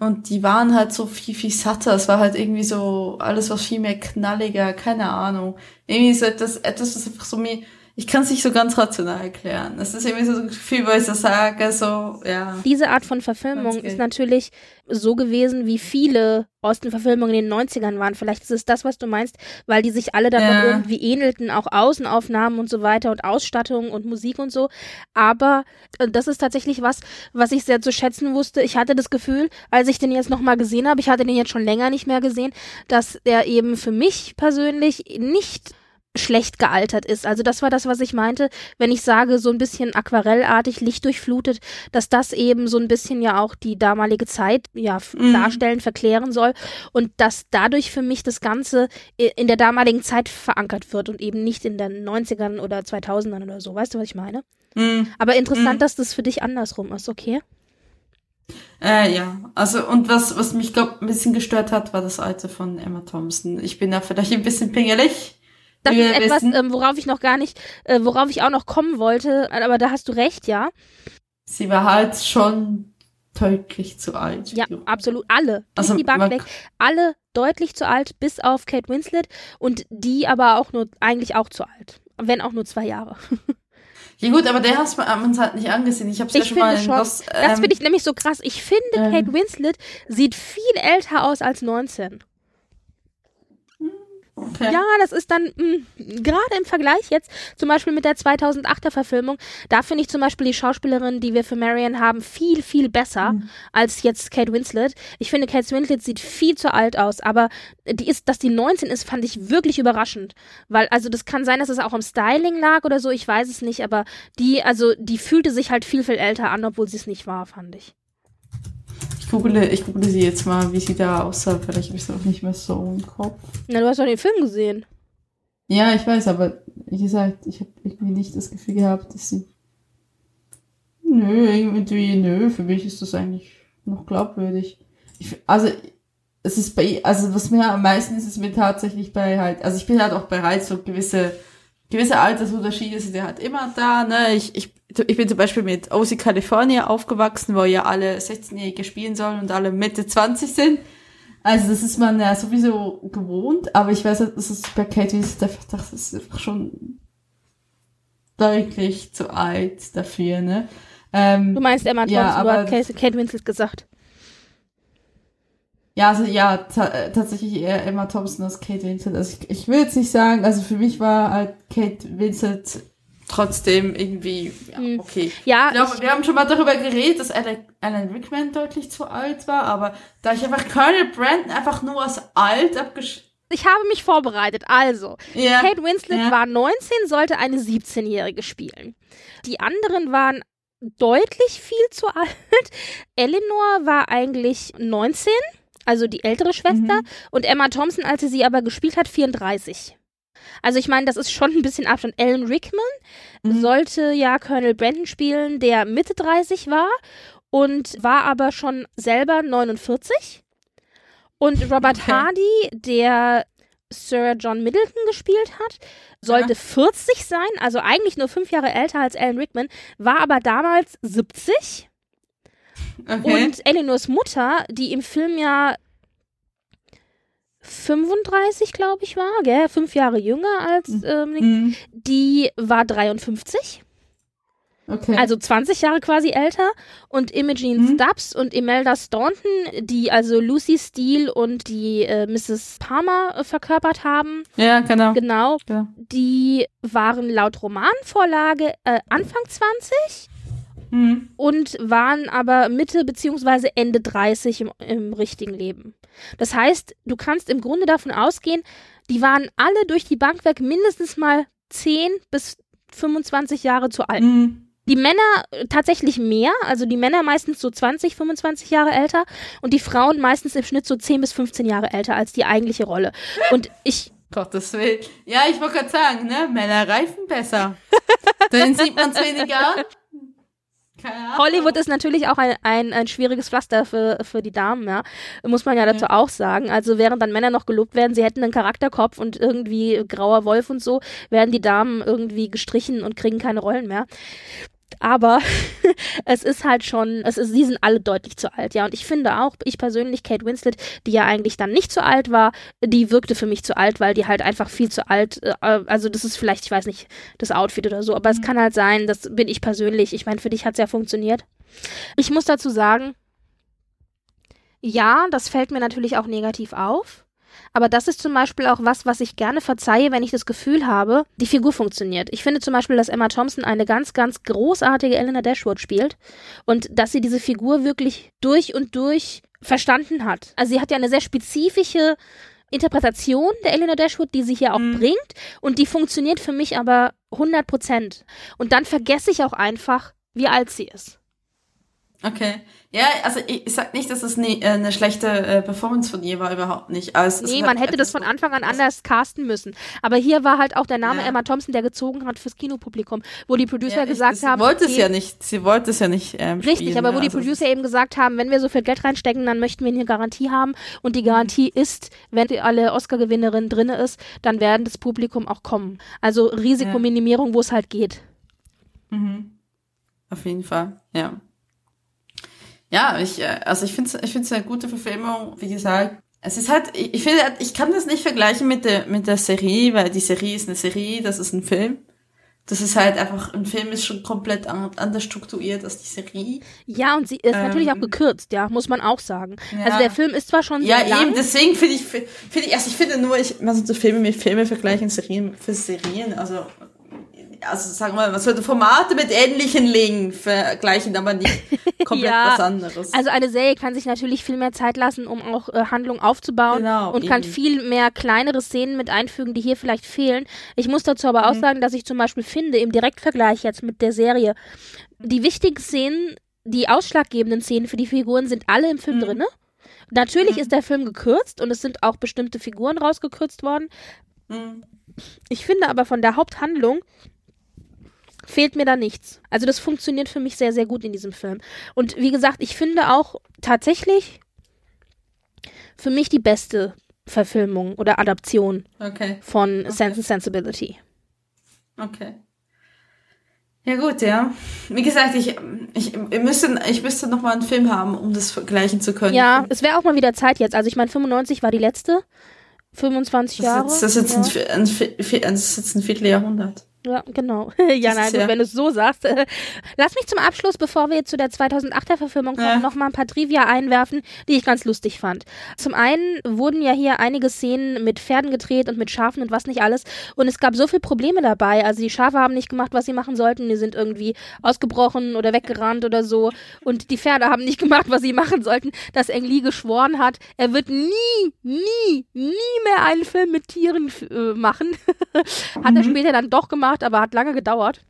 Und die waren halt so viel, viel satter. Es war halt irgendwie so alles was viel mehr knalliger, keine Ahnung. Irgendwie so etwas, etwas, was einfach so mir, ich kann es nicht so ganz rational erklären. Es ist irgendwie so ein Gefühl, wo ich so sage, so, ja. Diese Art von Verfilmung ist natürlich so gewesen, wie viele Austen-Verfilmungen in den 90ern waren. Vielleicht ist es das, was du meinst, weil die sich alle dann ja. noch irgendwie ähnelten, auch Außenaufnahmen und so weiter und Ausstattung und Musik und so. Aber äh, das ist tatsächlich was, was ich sehr zu schätzen wusste. Ich hatte das Gefühl, als ich den jetzt nochmal gesehen habe, ich hatte den jetzt schon länger nicht mehr gesehen, dass er eben für mich persönlich nicht schlecht gealtert ist. Also das war das, was ich meinte, wenn ich sage, so ein bisschen aquarellartig, lichtdurchflutet, dass das eben so ein bisschen ja auch die damalige Zeit ja mhm. darstellen, verklären soll und dass dadurch für mich das Ganze in der damaligen Zeit verankert wird und eben nicht in den 90ern oder 2000ern oder so. Weißt du, was ich meine? Mhm. Aber interessant, mhm. dass das für dich andersrum ist, okay? Äh, ja, also und was, was mich, glaube ein bisschen gestört hat, war das Alte von Emma Thompson. Ich bin da vielleicht ein bisschen pingelig das ist etwas, ähm, worauf ich noch gar nicht, äh, worauf ich auch noch kommen wollte, aber da hast du recht, ja. Sie war halt schon deutlich zu alt. Ja, absolut. Alle. Also, die weg. Alle deutlich zu alt, bis auf Kate Winslet und die aber auch nur, eigentlich auch zu alt. Wenn auch nur zwei Jahre. Ja gut, aber der hat man uns halt nicht angesehen. Ich hab's ja schon mal in schon, das, ähm, das finde ich nämlich so krass. Ich finde, ähm, Kate Winslet sieht viel älter aus als 19. Okay. Ja, das ist dann hm, gerade im Vergleich jetzt zum Beispiel mit der 2008er Verfilmung, da finde ich zum Beispiel die Schauspielerin, die wir für Marion haben, viel, viel besser mhm. als jetzt Kate Winslet. Ich finde, Kate Winslet sieht viel zu alt aus, aber die ist, dass die 19 ist, fand ich wirklich überraschend. Weil, also das kann sein, dass es auch am Styling lag oder so, ich weiß es nicht, aber die, also die fühlte sich halt viel, viel älter an, obwohl sie es nicht war, fand ich google, ich google sie jetzt mal, wie sie da aussah. Vielleicht habe ich es auch nicht mehr so im Kopf. Na, du hast doch den Film gesehen. Ja, ich weiß, aber wie gesagt, ich habe irgendwie nicht das Gefühl gehabt, dass sie. Nö, irgendwie, nö, für mich ist das eigentlich noch glaubwürdig. Ich, also, es ist bei, also was mir am meisten ist, ist mir tatsächlich bei halt, also ich bin halt auch bereit, so gewisse, gewisse Altersunterschiede sind ja halt immer da, ne, ich, ich ich bin zum Beispiel mit OC California aufgewachsen, wo ja alle 16-Jährige spielen sollen und alle Mitte 20 sind. Also das ist man ja sowieso gewohnt, aber ich weiß, das ist bei Kate Winslet einfach, das ist einfach schon deutlich zu alt dafür, ne? Ähm, du meinst Emma Thompson, ja, aber, du hast Kate Winslet gesagt. Ja, also ja, tatsächlich eher Emma Thompson als Kate Winslet. Also ich, ich will jetzt nicht sagen, also für mich war halt Kate Winslet trotzdem irgendwie, ja, hm. okay. Ja, ich glaube, ich, wir haben schon mal darüber geredet, dass Alan Rickman deutlich zu alt war, aber da ich einfach Colonel Brandon einfach nur als alt abgesch... Ich habe mich vorbereitet. Also, ja. Kate Winslet ja. war 19, sollte eine 17-Jährige spielen. Die anderen waren deutlich viel zu alt. Eleanor war eigentlich 19, also die ältere Schwester, mhm. und Emma Thompson, als sie sie aber gespielt hat, 34. Also ich meine, das ist schon ein bisschen Abstand. Alan Rickman mhm. sollte ja Colonel Brandon spielen, der Mitte 30 war und war aber schon selber 49. Und Robert okay. Hardy, der Sir John Middleton gespielt hat, sollte ja. 40 sein, also eigentlich nur fünf Jahre älter als Alan Rickman, war aber damals 70. Okay. Und Eleanors Mutter, die im Film ja 35, glaube ich, war, gell? Fünf Jahre jünger als mhm. ähm, mhm. die war 53. Okay. Also 20 Jahre quasi älter. Und Imogen mhm. Stubbs und Imelda Staunton, die also Lucy Steele und die äh, Mrs. Palmer äh, verkörpert haben. Ja, genau. Genau. Ja. Die waren laut Romanvorlage äh, Anfang 20 mhm. und waren aber Mitte beziehungsweise Ende 30 im, im richtigen Leben. Das heißt, du kannst im Grunde davon ausgehen, die waren alle durch die Bank weg mindestens mal 10 bis 25 Jahre zu alt. Mhm. Die Männer äh, tatsächlich mehr, also die Männer meistens so 20, 25 Jahre älter und die Frauen meistens im Schnitt so 10 bis 15 Jahre älter als die eigentliche Rolle. Und ich. Gottes Willen. Ja, ich wollte gerade sagen, ne? Männer reifen besser. Dann sieht man es weniger an. Hollywood ist natürlich auch ein, ein, ein schwieriges Pflaster für, für die Damen, ja. Muss man ja dazu ja. auch sagen. Also während dann Männer noch gelobt werden, sie hätten einen Charakterkopf und irgendwie grauer Wolf und so, werden die Damen irgendwie gestrichen und kriegen keine Rollen mehr aber es ist halt schon, es ist, sie sind alle deutlich zu alt, ja. Und ich finde auch, ich persönlich, Kate Winslet, die ja eigentlich dann nicht zu alt war, die wirkte für mich zu alt, weil die halt einfach viel zu alt, äh, also das ist vielleicht, ich weiß nicht, das Outfit oder so, aber mhm. es kann halt sein, das bin ich persönlich. Ich meine, für dich hat es ja funktioniert. Ich muss dazu sagen, ja, das fällt mir natürlich auch negativ auf. Aber das ist zum Beispiel auch was, was ich gerne verzeihe, wenn ich das Gefühl habe, die Figur funktioniert. Ich finde zum Beispiel, dass Emma Thompson eine ganz, ganz großartige Elena Dashwood spielt und dass sie diese Figur wirklich durch und durch verstanden hat. Also sie hat ja eine sehr spezifische Interpretation der Elena Dashwood, die sie hier auch mhm. bringt und die funktioniert für mich aber 100 Prozent. Und dann vergesse ich auch einfach, wie alt sie ist. Okay. Ja, also ich, ich sag nicht, dass es nie, äh, eine schlechte äh, Performance von ihr war, überhaupt nicht. Also nee, man hätte das von Anfang an anders casten müssen. Aber hier war halt auch der Name ja. Emma Thompson, der gezogen hat fürs Kinopublikum, wo die Producer ja, gesagt haben. Sie wollte es ja nicht, sie wollte es ja nicht ähm, Richtig, spielen, aber wo ja, die also Producer eben gesagt haben, wenn wir so viel Geld reinstecken, dann möchten wir eine Garantie haben. Und die Garantie mhm. ist, wenn alle Oscar-Gewinnerin drinne ist, dann werden das Publikum auch kommen. Also Risikominimierung, wo es halt geht. Mhm. Auf jeden Fall, ja. Ja, ich, äh, also ich finde es ich find's eine gute Verfilmung, wie gesagt. Es ist halt, ich, ich finde, ich kann das nicht vergleichen mit der, mit der Serie, weil die Serie ist eine Serie, das ist ein Film. Das ist halt einfach, ein Film ist schon komplett anders strukturiert als die Serie. Ja, und sie ist ähm, natürlich auch ähm, gekürzt, ja, muss man auch sagen. Ja. Also der Film ist zwar schon sehr Ja, lang, eben, deswegen finde ich, finde ich, also ich finde nur, ich, also so Filme mit Filme vergleichen, Serien für Serien, also also sagen wir mal, man sollte Formate mit ähnlichen Längen vergleichen, aber nicht komplett ja, was anderes. Also eine Serie kann sich natürlich viel mehr Zeit lassen, um auch äh, Handlung aufzubauen genau, und eben. kann viel mehr kleinere Szenen mit einfügen, die hier vielleicht fehlen. Ich muss dazu aber auch mhm. sagen, dass ich zum Beispiel finde, im Direktvergleich jetzt mit der Serie, die wichtigen Szenen, die ausschlaggebenden Szenen für die Figuren sind alle im Film mhm. drinne. Natürlich mhm. ist der Film gekürzt und es sind auch bestimmte Figuren rausgekürzt worden. Mhm. Ich finde aber von der Haupthandlung fehlt mir da nichts. Also das funktioniert für mich sehr, sehr gut in diesem Film. Und wie gesagt, ich finde auch tatsächlich für mich die beste Verfilmung oder Adaption okay. von okay. Sense and Sensibility. Okay. Ja gut, ja. Wie gesagt, ich, ich, ich müsste, ich müsste noch mal einen Film haben, um das vergleichen zu können. Ja, es wäre auch mal wieder Zeit jetzt. Also ich meine, 95 war die letzte. 25 Jahre. Das ist jetzt, das ist ja. ein, ein, ein, das ist jetzt ein Vierteljahrhundert. Ja, genau. ja, nein, ja. wenn du es so sagst. Lass mich zum Abschluss, bevor wir jetzt zu der 2008er Verfilmung kommen, ja. noch mal ein paar Trivia einwerfen, die ich ganz lustig fand. Zum einen wurden ja hier einige Szenen mit Pferden gedreht und mit Schafen und was nicht alles. Und es gab so viele Probleme dabei. Also die Schafe haben nicht gemacht, was sie machen sollten. Die sind irgendwie ausgebrochen oder weggerannt oder so. Und die Pferde haben nicht gemacht, was sie machen sollten, dass Eng Lee geschworen hat, er wird nie, nie, nie mehr einen Film mit Tieren äh, machen. hat mhm. er später dann doch gemacht gemacht, aber hat lange gedauert.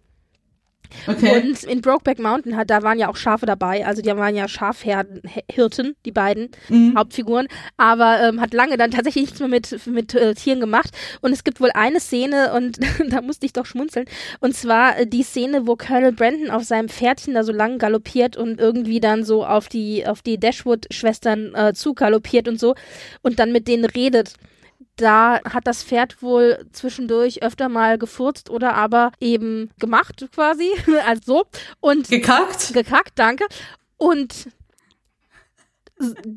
Okay. Und in Brokeback Mountain hat, da waren ja auch Schafe dabei, also die waren ja Schafherden, Hirten, die beiden mhm. Hauptfiguren, aber ähm, hat lange dann tatsächlich nichts mehr mit, mit äh, Tieren gemacht. Und es gibt wohl eine Szene, und da musste ich doch schmunzeln, und zwar äh, die Szene, wo Colonel Brandon auf seinem Pferdchen da so lang galoppiert und irgendwie dann so auf die, auf die Dashwood-Schwestern äh, zugaloppiert und so und dann mit denen redet da hat das Pferd wohl zwischendurch öfter mal gefurzt oder aber eben gemacht quasi, also so. Und gekackt. Gekackt, danke. Und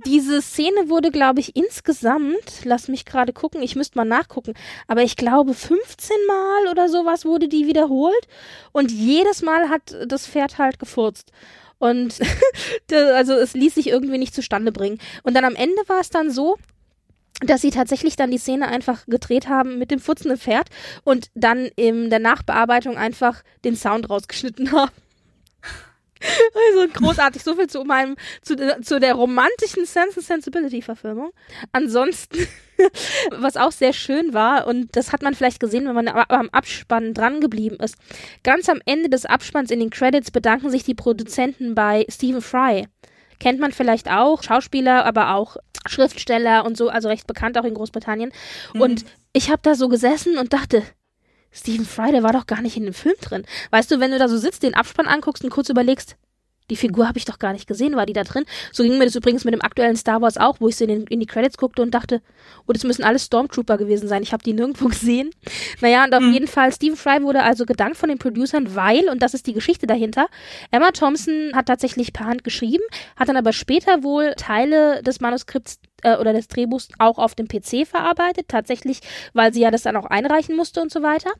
diese Szene wurde, glaube ich, insgesamt, lass mich gerade gucken, ich müsste mal nachgucken, aber ich glaube 15 Mal oder sowas wurde die wiederholt und jedes Mal hat das Pferd halt gefurzt. Und also es ließ sich irgendwie nicht zustande bringen. Und dann am Ende war es dann so, dass sie tatsächlich dann die Szene einfach gedreht haben mit dem futzenden Pferd und dann in der Nachbearbeitung einfach den Sound rausgeschnitten haben. Also großartig, so viel zu meinem, zu, zu der romantischen Sense and Sensibility Verfilmung. Ansonsten, was auch sehr schön war, und das hat man vielleicht gesehen, wenn man am Abspann dran geblieben ist. Ganz am Ende des Abspanns in den Credits bedanken sich die Produzenten bei Stephen Fry. Kennt man vielleicht auch, Schauspieler, aber auch Schriftsteller und so, also recht bekannt auch in Großbritannien. Mhm. Und ich habe da so gesessen und dachte, Stephen Fry, der war doch gar nicht in dem Film drin. Weißt du, wenn du da so sitzt, den Abspann anguckst und kurz überlegst, die Figur habe ich doch gar nicht gesehen, war die da drin? So ging mir das übrigens mit dem aktuellen Star Wars auch, wo ich so in, den, in die Credits guckte und dachte, oh, das müssen alles Stormtrooper gewesen sein. Ich habe die nirgendwo gesehen. Naja, und auf mhm. jeden Fall, Stephen Fry wurde also gedankt von den Producern, weil, und das ist die Geschichte dahinter, Emma Thompson hat tatsächlich per Hand geschrieben, hat dann aber später wohl Teile des Manuskripts äh, oder des Drehbuchs auch auf dem PC verarbeitet, tatsächlich, weil sie ja das dann auch einreichen musste und so weiter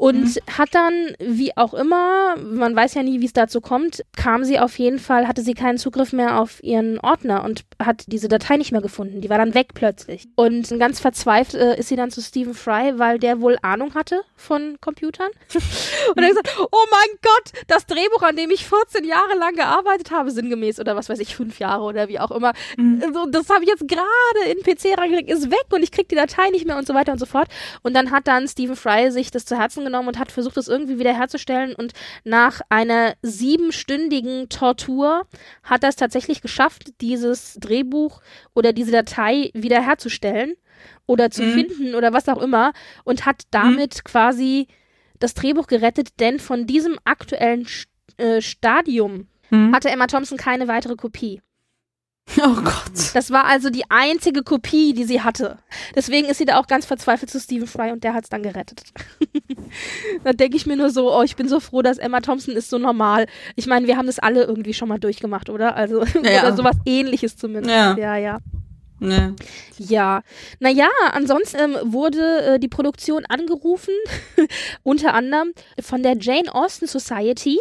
und mhm. hat dann, wie auch immer, man weiß ja nie, wie es dazu kommt, kam sie auf jeden Fall, hatte sie keinen Zugriff mehr auf ihren Ordner und hat diese Datei nicht mehr gefunden. Die war dann weg plötzlich. Und ganz verzweifelt äh, ist sie dann zu Stephen Fry, weil der wohl Ahnung hatte von Computern. und er hat gesagt, oh mein Gott, das Drehbuch, an dem ich 14 Jahre lang gearbeitet habe, sinngemäß oder was weiß ich, fünf Jahre oder wie auch immer, mhm. das habe ich jetzt gerade in den PC reingelegt, ist weg und ich krieg die Datei nicht mehr und so weiter und so fort. Und dann hat dann Stephen Fry sich das zu Herzen genommen und hat versucht, das irgendwie wiederherzustellen. Und nach einer siebenstündigen Tortur hat er es tatsächlich geschafft, dieses Drehbuch oder diese Datei wiederherzustellen oder zu mhm. finden oder was auch immer und hat damit mhm. quasi das Drehbuch gerettet, denn von diesem aktuellen äh, Stadium mhm. hatte Emma Thompson keine weitere Kopie. Oh Gott. Das war also die einzige Kopie, die sie hatte. Deswegen ist sie da auch ganz verzweifelt zu Stephen Fry und der hat es dann gerettet. da denke ich mir nur so, oh, ich bin so froh, dass Emma Thompson ist so normal. Ich meine, wir haben das alle irgendwie schon mal durchgemacht, oder? Also, ja. oder sowas ähnliches zumindest. Ja, ja. ja. Nee. Ja, naja, ansonsten ähm, wurde äh, die Produktion angerufen, unter anderem von der Jane Austen Society,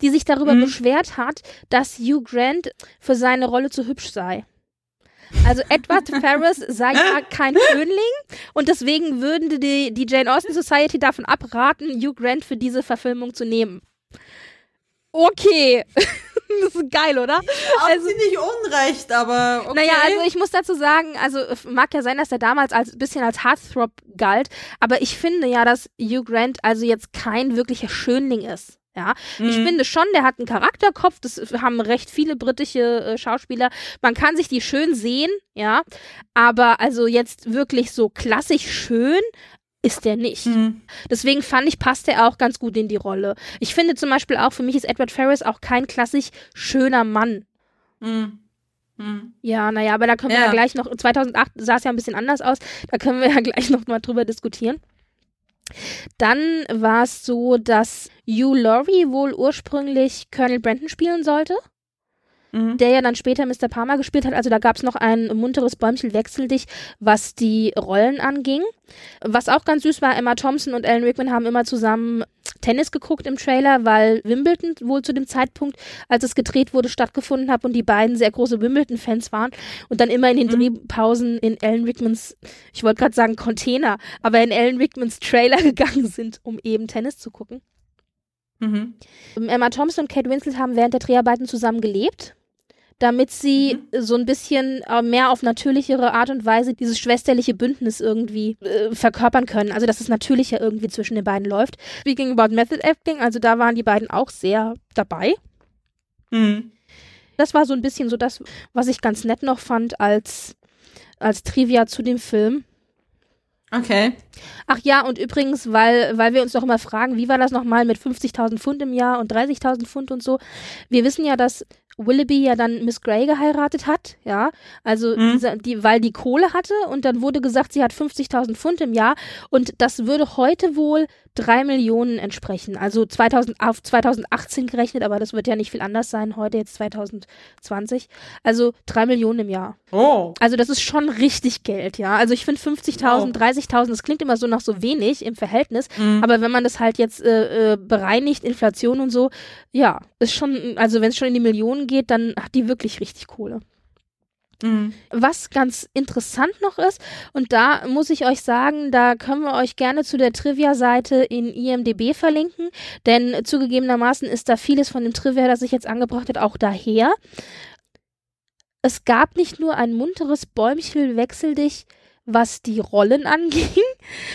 die sich darüber mhm. beschwert hat, dass Hugh Grant für seine Rolle zu hübsch sei. Also Edward Ferris sei ja kein Schönling und deswegen würden die, die Jane Austen Society davon abraten, Hugh Grant für diese Verfilmung zu nehmen. Okay. das ist geil, oder? Haben also, sie nicht unrecht, aber okay. Naja, also ich muss dazu sagen, also mag ja sein, dass er damals als bisschen als Heartthrob galt, aber ich finde ja, dass Hugh Grant also jetzt kein wirklicher Schönling ist. Ja, mhm. ich finde schon, der hat einen Charakterkopf, das haben recht viele britische äh, Schauspieler. Man kann sich die schön sehen, ja, aber also jetzt wirklich so klassisch schön, ist der nicht. Mhm. Deswegen fand ich, passt er auch ganz gut in die Rolle. Ich finde zum Beispiel auch, für mich ist Edward Ferris auch kein klassisch schöner Mann. Mhm. Mhm. Ja, naja, aber da können wir ja. ja gleich noch, 2008 sah es ja ein bisschen anders aus, da können wir ja gleich noch mal drüber diskutieren. Dann war es so, dass Hugh Laurie wohl ursprünglich Colonel Brandon spielen sollte mhm. der ja dann später Mr. Palmer gespielt hat. Also da gab es noch ein munteres Bäumchen Wechsel dich, was die Rollen anging. Was auch ganz süß war, Emma Thompson und Alan Rickman haben immer zusammen Tennis geguckt im Trailer, weil Wimbledon wohl zu dem Zeitpunkt, als es gedreht wurde, stattgefunden hat und die beiden sehr große Wimbledon-Fans waren und dann immer in den mhm. Drehpausen in Alan Rickmans, ich wollte gerade sagen Container, aber in Alan Rickmans Trailer gegangen sind, um eben Tennis zu gucken. Mhm. Emma Thompson und Kate Winslet haben während der Dreharbeiten zusammen gelebt damit sie mhm. so ein bisschen äh, mehr auf natürlichere Art und Weise dieses schwesterliche Bündnis irgendwie äh, verkörpern können. Also dass es natürlicher irgendwie zwischen den beiden läuft. Speaking about Method Acting, also da waren die beiden auch sehr dabei. Mhm. Das war so ein bisschen so das, was ich ganz nett noch fand als, als Trivia zu dem Film. Okay. Ach ja, und übrigens, weil, weil wir uns doch immer fragen, wie war das nochmal mit 50.000 Pfund im Jahr und 30.000 Pfund und so. Wir wissen ja, dass Willoughby ja dann Miss Grey geheiratet hat, ja, also mhm. diese, die, weil die Kohle hatte und dann wurde gesagt, sie hat 50.000 Pfund im Jahr und das würde heute wohl drei Millionen entsprechen. Also 2000, auf 2018 gerechnet, aber das wird ja nicht viel anders sein, heute jetzt 2020. Also drei Millionen im Jahr. Oh. Also das ist schon richtig Geld, ja. Also ich finde 50.000, oh. 30.000, das klingt immer so nach so wenig im Verhältnis, mhm. aber wenn man das halt jetzt äh, äh, bereinigt, Inflation und so, ja, ist schon, also wenn es schon in die Millionen geht, dann hat die wirklich richtig Kohle. Mhm. Was ganz interessant noch ist, und da muss ich euch sagen, da können wir euch gerne zu der Trivia-Seite in IMDB verlinken, denn zugegebenermaßen ist da vieles von dem Trivia, das ich jetzt angebracht habe, auch daher. Es gab nicht nur ein munteres Bäumchen Wechsel dich was die Rollen anging.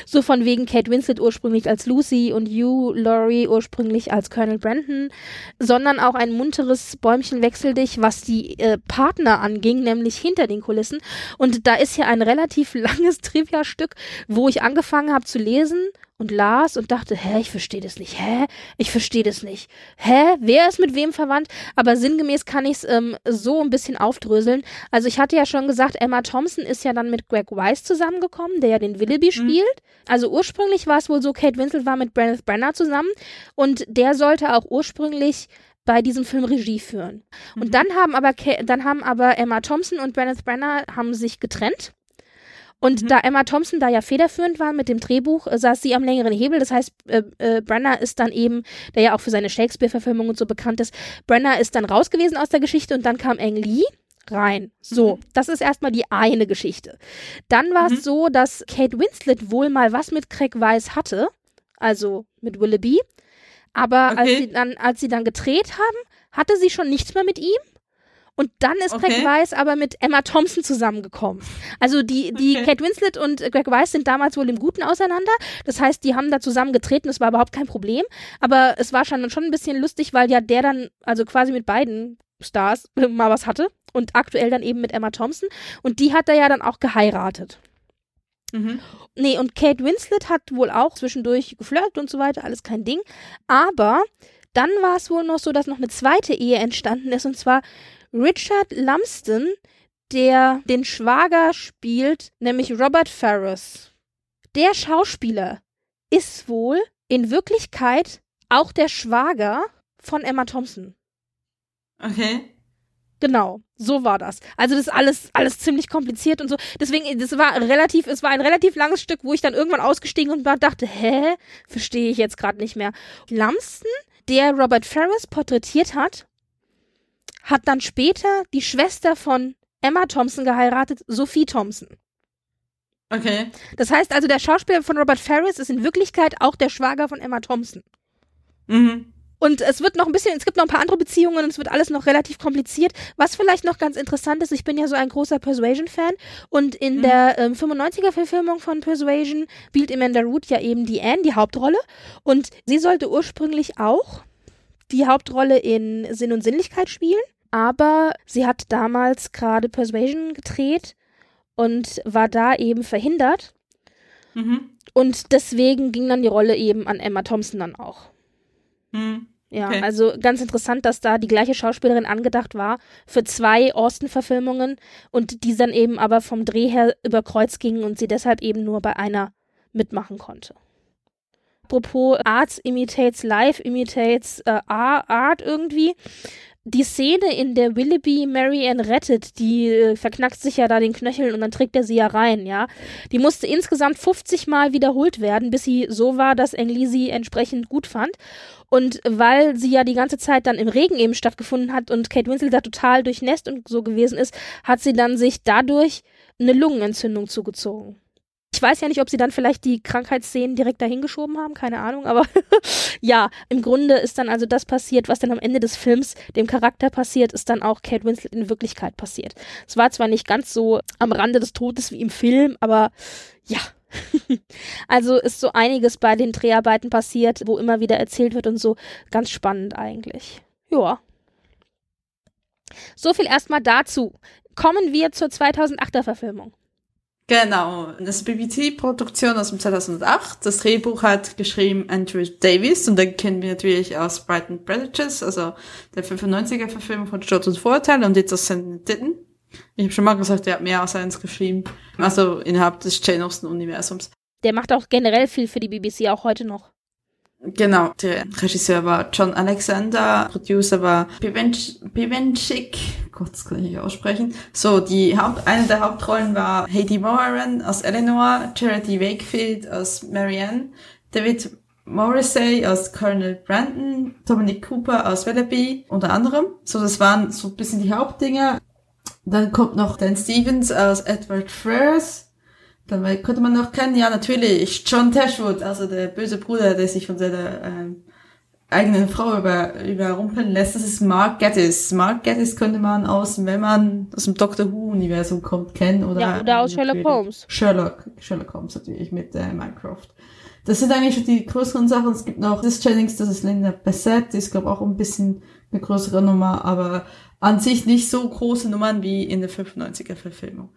So von wegen Kate Winslet ursprünglich als Lucy und Hugh Laurie ursprünglich als Colonel Brandon, sondern auch ein munteres Bäumchen wechsel dich, was die äh, Partner anging, nämlich hinter den Kulissen. Und da ist ja ein relativ langes Trivia-Stück, wo ich angefangen habe zu lesen und las und dachte, hä, ich verstehe das nicht, hä, ich verstehe das nicht, hä, wer ist mit wem verwandt? Aber sinngemäß kann ich es ähm, so ein bisschen aufdröseln. Also ich hatte ja schon gesagt, Emma Thompson ist ja dann mit Greg Weiss zusammengekommen, der ja den Willoughby mhm. spielt. Also ursprünglich war es wohl so, Kate Winslet war mit Brenneth Brenner zusammen und der sollte auch ursprünglich bei diesem Film Regie führen. Und mhm. dann haben aber dann haben aber Emma Thompson und Brenneth Brenner haben sich getrennt und mhm. da Emma Thompson da ja federführend war mit dem Drehbuch, äh, saß sie am längeren Hebel. Das heißt, äh, äh, Brenner ist dann eben, der ja auch für seine Shakespeare-Verfilmung und so bekannt ist, Brenner ist dann raus gewesen aus der Geschichte und dann kam Ang Lee rein. So, mhm. das ist erstmal die eine Geschichte. Dann war es mhm. so, dass Kate Winslet wohl mal was mit Craig Weiss hatte, also mit Willoughby. Aber okay. als, sie dann, als sie dann gedreht haben, hatte sie schon nichts mehr mit ihm. Und dann ist okay. Greg Weiss aber mit Emma Thompson zusammengekommen. Also die, die okay. Kate Winslet und Greg Weiss sind damals wohl im Guten auseinander. Das heißt, die haben da zusammengetreten, das war überhaupt kein Problem. Aber es war schon, schon ein bisschen lustig, weil ja der dann, also quasi mit beiden Stars mal was hatte. Und aktuell dann eben mit Emma Thompson. Und die hat er ja dann auch geheiratet. Mhm. Nee, und Kate Winslet hat wohl auch zwischendurch geflirtet und so weiter, alles kein Ding. Aber dann war es wohl noch so, dass noch eine zweite Ehe entstanden ist, und zwar Richard Lumsden, der den Schwager spielt, nämlich Robert Ferris. Der Schauspieler ist wohl in Wirklichkeit auch der Schwager von Emma Thompson. Okay. Genau, so war das. Also das ist alles, alles ziemlich kompliziert und so. Deswegen, das war relativ, es war ein relativ langes Stück, wo ich dann irgendwann ausgestiegen und war, dachte, hä, verstehe ich jetzt gerade nicht mehr. Lumsden, der Robert Ferris porträtiert hat, hat dann später die Schwester von Emma Thompson geheiratet, Sophie Thompson. Okay. Das heißt also, der Schauspieler von Robert Ferris ist in Wirklichkeit auch der Schwager von Emma Thompson. Mhm. Und es wird noch ein bisschen, es gibt noch ein paar andere Beziehungen und es wird alles noch relativ kompliziert. Was vielleicht noch ganz interessant ist, ich bin ja so ein großer Persuasion-Fan und in mhm. der ähm, 95er-Verfilmung von Persuasion spielt Amanda Root ja eben die Anne, die Hauptrolle. Und sie sollte ursprünglich auch die Hauptrolle in Sinn und Sinnlichkeit spielen aber sie hat damals gerade Persuasion gedreht und war da eben verhindert. Mhm. Und deswegen ging dann die Rolle eben an Emma Thompson dann auch. Mhm. Ja, okay. also ganz interessant, dass da die gleiche Schauspielerin angedacht war für zwei Austin-Verfilmungen und die dann eben aber vom Dreh her über Kreuz gingen und sie deshalb eben nur bei einer mitmachen konnte. Apropos Arts imitates Life, imitates äh, Art irgendwie die Szene, in der Willoughby Marianne rettet, die äh, verknackt sich ja da den Knöchel und dann trägt er sie ja rein, ja. Die musste insgesamt 50 Mal wiederholt werden, bis sie so war, dass Engli sie entsprechend gut fand. Und weil sie ja die ganze Zeit dann im Regen eben stattgefunden hat und Kate Winslet da total durchnässt und so gewesen ist, hat sie dann sich dadurch eine Lungenentzündung zugezogen. Ich weiß ja nicht, ob sie dann vielleicht die Krankheitsszenen direkt dahin geschoben haben, keine Ahnung, aber ja, im Grunde ist dann also das passiert, was dann am Ende des Films dem Charakter passiert, ist dann auch Kate Winslet in Wirklichkeit passiert. Es war zwar nicht ganz so am Rande des Todes wie im Film, aber ja. also ist so einiges bei den Dreharbeiten passiert, wo immer wieder erzählt wird und so. Ganz spannend eigentlich. Ja. So viel erstmal dazu. Kommen wir zur 2008er Verfilmung. Genau, das BBC-Produktion aus dem 2008. Das Drehbuch hat geschrieben Andrew Davis und den kennen wir natürlich aus Brighton Predators, also der 95er-Verfilmung von Sturz und Vorurteil und jetzt aus St. Ditten. Ich habe schon mal gesagt, er hat mehr als eins geschrieben, also innerhalb des Jane Austen-Universums. Der macht auch generell viel für die BBC, auch heute noch. Genau, der Regisseur war John Alexander, Producer war Pivenchik, Gott, das kann ich nicht aussprechen. So, die Haupt, eine der Hauptrollen war Heidi Moran als Eleanor, Charity Wakefield als Marianne, David Morrissey als Colonel Brandon, Dominic Cooper als Willoughby, unter anderem. So, das waren so ein bisschen die Hauptdinger. Dann kommt noch Dan Stevens als Edward Frears, dann könnte man noch kennen, ja natürlich, John Tashwood, also der böse Bruder, der sich von seiner ähm, eigenen Frau über, überrumpeln lässt. Das ist Mark Gettis. Mark Gettis könnte man aus, wenn man aus dem Doctor Who-Universum kommt, kennen. Oder, ja, oder aus Sherlock Holmes. Sherlock, Sherlock Holmes natürlich mit äh, Minecraft. Das sind eigentlich schon die größeren Sachen. Es gibt noch das Jennings, das ist Linda Bassett, die ist glaube auch ein bisschen eine größere Nummer, aber an sich nicht so große Nummern wie in der 95er Verfilmung.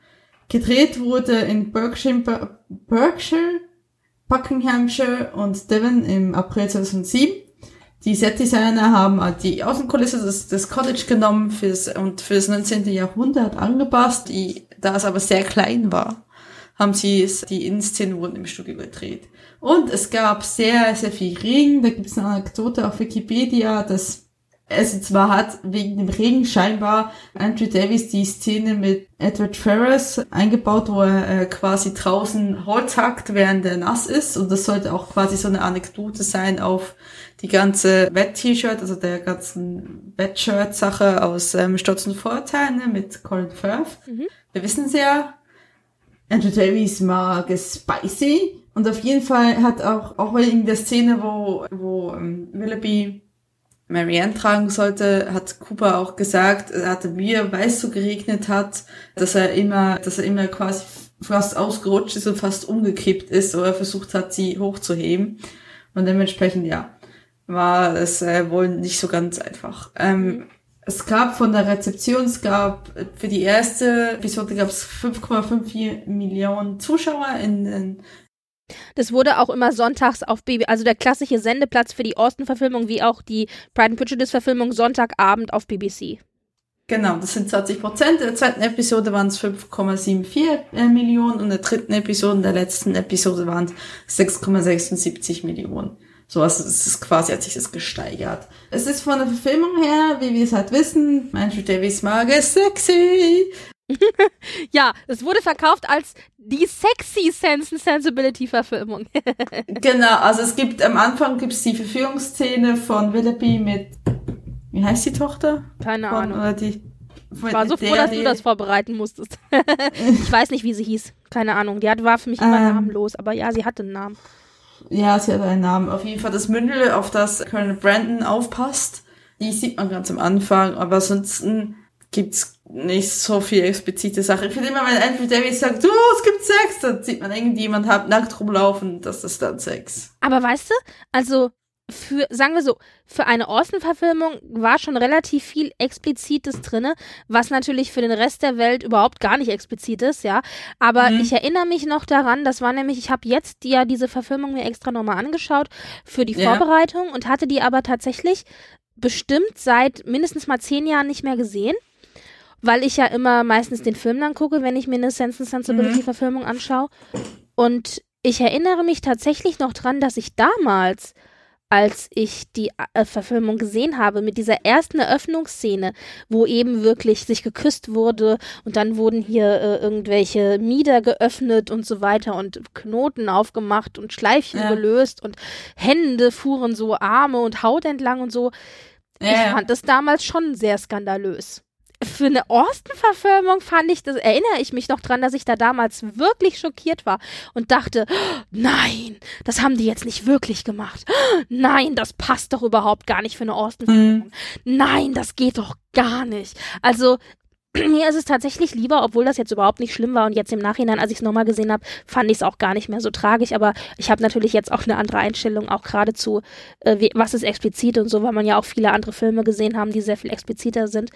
Gedreht wurde in Berkshire, Berkshire Buckinghamshire und Devon im April 2007. Die Setdesigner haben die Außenkulisse des, des Cottage genommen fürs, und fürs 19. Jahrhundert angepasst, da es aber sehr klein war, haben sie die Innenszenen wurden im Studio gedreht. Und es gab sehr, sehr viel Regen. Da gibt es eine Anekdote auf Wikipedia, dass es zwar hat wegen dem Regen scheinbar Andrew Davis die Szene mit Edward Ferris eingebaut, wo er äh, quasi draußen Holz hackt, während er nass ist. Und das sollte auch quasi so eine Anekdote sein auf die ganze Wett-T-Shirt, also der ganzen Wett-Shirt-Sache aus ähm, Stutz und Vorteil ne, mit Colin Firth. Mhm. Wir wissen ja, Andrew Davis mag es spicy. Und auf jeden Fall hat auch, auch in der Szene, wo, wo ähm, Willoughby Marianne tragen sollte, hat Cooper auch gesagt, er hatte mir, weil es so geregnet hat, dass er immer, dass er immer quasi fast ausgerutscht ist und fast umgekippt ist, oder er versucht hat, sie hochzuheben. Und dementsprechend, ja, war es äh, wohl nicht so ganz einfach. Ähm, es gab von der Rezeption, es gab für die erste Episode gab es 5,54 Millionen Zuschauer in, in das wurde auch immer sonntags auf Baby, also der klassische Sendeplatz für die Austin-Verfilmung wie auch die Pride and Prejudice-Verfilmung Sonntagabend auf BBC. Genau, das sind 20 Prozent. In der zweiten Episode waren es 5,74 äh, Millionen und in der dritten Episode, in der letzten Episode waren es 6,76 Millionen. So, also es ist quasi, hat sich das gesteigert. Es ist von der Verfilmung her, wie wir es halt wissen, Andrew Davis mag es sexy. ja, es wurde verkauft als die sexy Sense and Sensibility Verfilmung. genau, also es gibt am Anfang gibt's die Verführungsszene von Willoughby mit wie heißt die Tochter? Keine von, Ahnung. Oder die, ich war so froh, dass du das vorbereiten musstest. ich weiß nicht, wie sie hieß. Keine Ahnung. Die hat, war für mich immer ähm, namenlos, aber ja, sie hatte einen Namen. Ja, sie hat einen Namen. Auf jeden Fall das Mündel, auf das Colonel Brandon aufpasst. Die sieht man ganz am Anfang, aber ansonsten gibt's nicht so viel explizite Sachen. Ich finde immer, wenn Andrew Davis sagt, oh, es gibt Sex, dann sieht man irgendjemand halb nackt rumlaufen, das ist dann Sex. Aber weißt du, also für, sagen wir so, für eine Austin-Verfilmung war schon relativ viel Explizites drinne, was natürlich für den Rest der Welt überhaupt gar nicht explizit ist, ja. Aber mhm. ich erinnere mich noch daran, das war nämlich, ich habe jetzt ja diese Verfilmung mir extra nochmal angeschaut für die ja. Vorbereitung und hatte die aber tatsächlich bestimmt seit mindestens mal zehn Jahren nicht mehr gesehen weil ich ja immer meistens den Film dann gucke, wenn ich mir eine Sense and Sensibility Verfilmung anschaue. Und ich erinnere mich tatsächlich noch dran, dass ich damals, als ich die äh, Verfilmung gesehen habe, mit dieser ersten Eröffnungsszene, wo eben wirklich sich geküsst wurde und dann wurden hier äh, irgendwelche Mieder geöffnet und so weiter und Knoten aufgemacht und Schleifchen ja. gelöst und Hände fuhren so Arme und Haut entlang und so. Ja. Ich fand das damals schon sehr skandalös für eine Austin-Verfilmung fand ich, das erinnere ich mich noch dran, dass ich da damals wirklich schockiert war und dachte, nein, das haben die jetzt nicht wirklich gemacht. Nein, das passt doch überhaupt gar nicht für eine Austin-Verfilmung. Mhm. Nein, das geht doch gar nicht. Also mir ist es tatsächlich lieber, obwohl das jetzt überhaupt nicht schlimm war und jetzt im Nachhinein, als ich es nochmal gesehen habe, fand ich es auch gar nicht mehr so tragisch. Aber ich habe natürlich jetzt auch eine andere Einstellung, auch geradezu, äh, was ist explizit und so, weil man ja auch viele andere Filme gesehen haben, die sehr viel expliziter sind.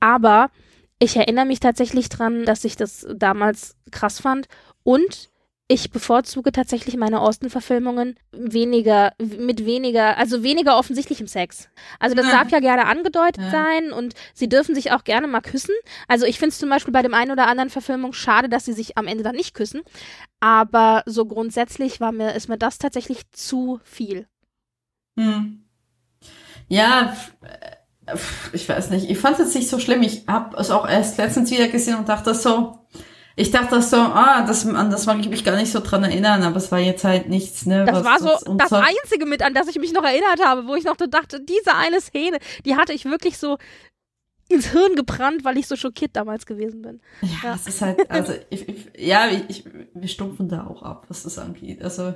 Aber ich erinnere mich tatsächlich dran, dass ich das damals krass fand und ich bevorzuge tatsächlich meine Austen-Verfilmungen weniger, mit weniger, also weniger offensichtlichem Sex. Also das ja. darf ja gerne angedeutet ja. sein und sie dürfen sich auch gerne mal küssen. Also ich finde es zum Beispiel bei dem einen oder anderen Verfilmung schade, dass sie sich am Ende dann nicht küssen. Aber so grundsätzlich war mir, ist mir das tatsächlich zu viel. Hm. Ja, äh, ich weiß nicht. Ich fand es nicht so schlimm. Ich habe es auch erst letztens wieder gesehen und dachte so, ich dachte so, ah, das, an das mag ich mich gar nicht so dran erinnern, aber es war jetzt halt nichts, ne? Das war so das, das Einzige mit, an das ich mich noch erinnert habe, wo ich noch dachte, diese eine Szene, die hatte ich wirklich so ins Hirn gebrannt, weil ich so schockiert damals gewesen bin. Ja, es ist halt, also, ich, ich, ja, ich, wir stumpfen da auch ab, was das angeht. Also,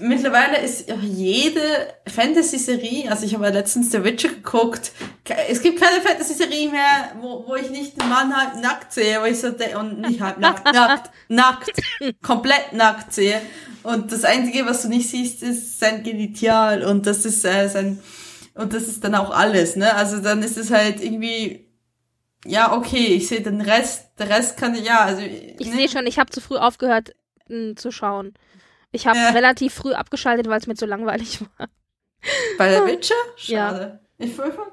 Mittlerweile ist jede Fantasy-Serie, also ich habe ja letztens The Witcher geguckt, es gibt keine Fantasy-Serie mehr, wo, wo ich nicht den Mann halt nackt sehe, wo ich so und nicht halt nackt, nackt, nackt, komplett nackt sehe. Und das Einzige, was du nicht siehst, ist sein Genital und das ist äh, sein, und das ist dann auch alles, ne? Also dann ist es halt irgendwie, ja, okay, ich sehe den Rest, der Rest kann, ja, also. Ich ne? sehe schon, ich habe zu früh aufgehört m, zu schauen. Ich habe Ja. relativ früh abgeschaltet, weil es mir zu langweilig war. Bei der Witcher? Ja. Schade. Ich will von,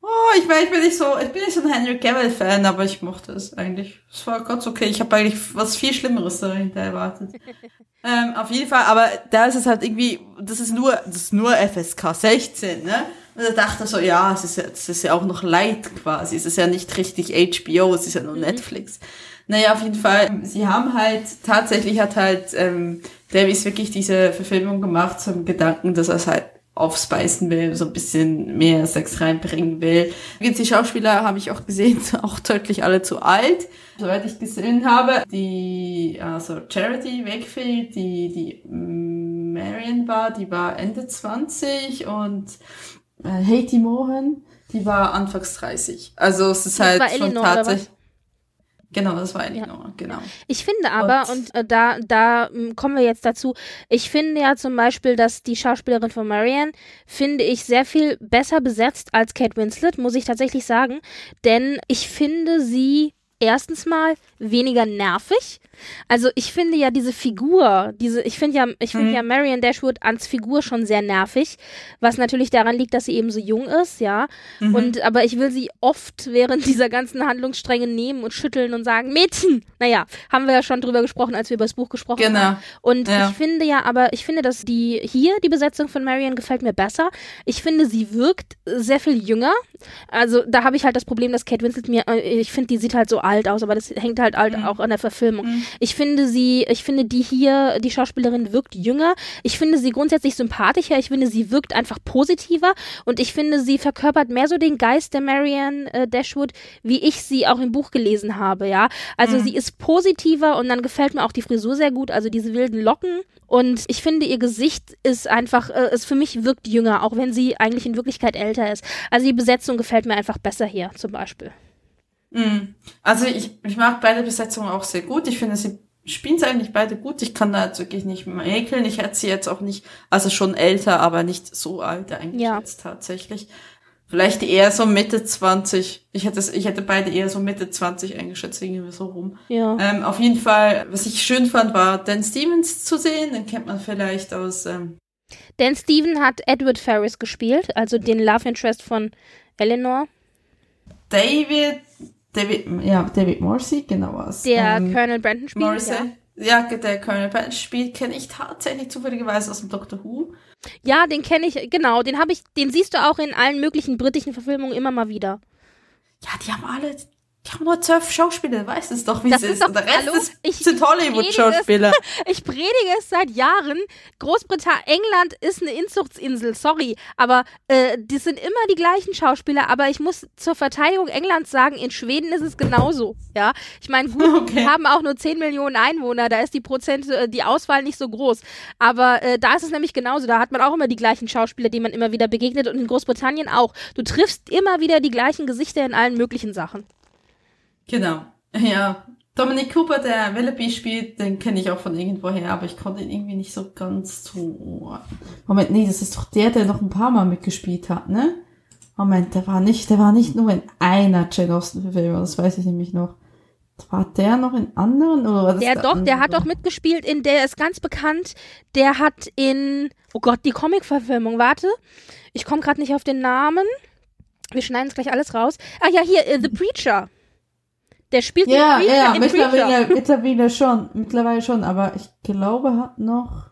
oh, ich meine, ich bin nicht so, ich bin nicht so ein Henry Cavill-Fan, aber ich mochte es eigentlich. Es war ganz okay. Ich habe eigentlich was viel Schlimmeres dahinter erwartet. ähm, auf jeden Fall, aber da ist es halt irgendwie, das ist nur, das ist nur FSK 16, ne? Und da dachte ich so, ja, es ist ja, es ist ja auch noch light quasi. Es ist ja nicht richtig HBO, es ist ja nur Netflix. Naja, auf jeden Fall, sie haben halt, tatsächlich hat halt ähm, Davies wirklich diese Verfilmung gemacht zum Gedanken, dass er es halt aufspeisen will, so ein bisschen mehr Sex reinbringen will. Übrigens, die Schauspieler habe ich auch gesehen, sind auch deutlich alle zu alt. Soweit ich gesehen habe, die, also Charity Wakefield, die, die Marion war, die war Ende 20 und äh, Haiti Mohan, die war anfangs 30. Also es ist halt schon tatsächlich. Genau, das war Eleanor, genau. Ich finde aber, Und- und, äh, da, da ähm, kommen wir jetzt dazu, ich finde ja zum Beispiel, dass die Schauspielerin von Marianne, finde ich, sehr viel besser besetzt als Kate Winslet, muss ich tatsächlich sagen. Denn ich finde sie erstens mal weniger nervig. Also ich finde ja diese Figur, diese, ich finde ja, ich finde Mhm. ja Marianne Dashwood als Figur schon sehr nervig, was natürlich daran liegt, dass sie eben so jung ist, ja. Mhm. Und aber ich will sie oft während dieser ganzen Handlungsstränge nehmen und schütteln und sagen, Mädchen! Naja, haben wir ja schon drüber gesprochen, als wir über das Buch gesprochen Genau. haben. Und Ja. ich finde ja, aber ich finde, dass die hier, die Besetzung von Marianne gefällt mir besser. Ich finde, sie wirkt sehr viel jünger. Also da habe ich halt das Problem, dass Kate Winslet mir, äh, ich finde, die sieht halt so alt aus, aber das hängt halt, halt Mhm. auch an der Verfilmung. Ich finde sie, ich finde die hier, die Schauspielerin wirkt jünger. Ich finde sie grundsätzlich sympathischer. Ich finde, sie wirkt einfach positiver. Und ich finde, sie verkörpert mehr so den Geist der Marianne äh, Dashwood, wie ich sie auch im Buch gelesen habe, ja. Also sie ist positiver und dann gefällt mir auch die Frisur sehr gut, also diese wilden Locken. Und ich finde, ihr Gesicht ist einfach, äh, ist für mich wirkt jünger, auch wenn sie eigentlich in Wirklichkeit älter ist. Also die Besetzung gefällt mir einfach besser hier, zum Beispiel. Mm. Also ich, ich mag beide Besetzungen auch sehr gut. Ich finde, sie spielen sie eigentlich beide gut. Ich kann da jetzt wirklich nicht mäkeln. Ich hätte sie jetzt auch nicht, also schon älter, aber nicht so alt eigentlich Ja. jetzt tatsächlich. Vielleicht eher so Mitte 20. Ich hätte, es- ich hätte beide eher so Mitte 20 eingeschätzt, irgendwie so rum. Ja. Ähm, auf jeden Fall, was ich schön fand, war Dan Stevens zu sehen. Den kennt man vielleicht aus ähm, Dan Steven hat Edward Ferris gespielt, also den Love Interest von Eleanor, David, David, ja, David Morrissey, genau was. der ähm, Colonel Brandon spielt. Morrissey. Ja. Ja, der Colonel Patton spielt, kenne ich tatsächlich zufälligerweise aus dem Doctor Who. ja, den kenne ich, genau, den habe ich, den siehst du auch in allen möglichen britischen Verfilmungen immer mal wieder. Ja, die haben alle, die haben nur zwölf Schauspieler, du weißt es doch, wie Das es ist ist. doch- Und der Rest hallo? ist, Ich sind Hollywood-Schauspieler. Ich predige es seit Jahren. Großbritannien, England ist eine Inzuchtsinsel, sorry. Aber äh, das sind immer die gleichen Schauspieler. Aber ich muss zur Verteidigung Englands sagen, in Schweden ist es genauso. Ja, ich meine, gut, Okay. wir haben auch nur 10 Millionen Einwohner, da ist die Prozent, äh, die Auswahl nicht so groß. Aber äh, da ist es nämlich genauso. Da hat man auch immer die gleichen Schauspieler, die man immer wieder begegnet. Und in Großbritannien auch. Du triffst immer wieder die gleichen Gesichter in allen möglichen Sachen. Genau. Ja. Dominic Cooper, der Willoughby spielt, den kenne ich auch von irgendwoher, aber ich konnte ihn irgendwie nicht so ganz so. Moment, nee, das ist doch der, der noch ein paar Mal mitgespielt hat, ne? Moment, der war nicht, der war nicht nur in einer Jane Austen-Verfilmung, das weiß ich nämlich noch. War der noch in anderen oder das Der doch, der hat andere? doch mitgespielt in, der ist ganz bekannt, der hat in, oh Gott, die Comic-Verfilmung, warte, ich komme gerade nicht auf den Namen. Wir schneiden es gleich alles raus. Ah ja, hier, äh, The Preacher. Der spielt Ja, Preacher ja, mittlerweile, mittlerweile schon, mittlerweile schon, aber ich glaube, hat noch.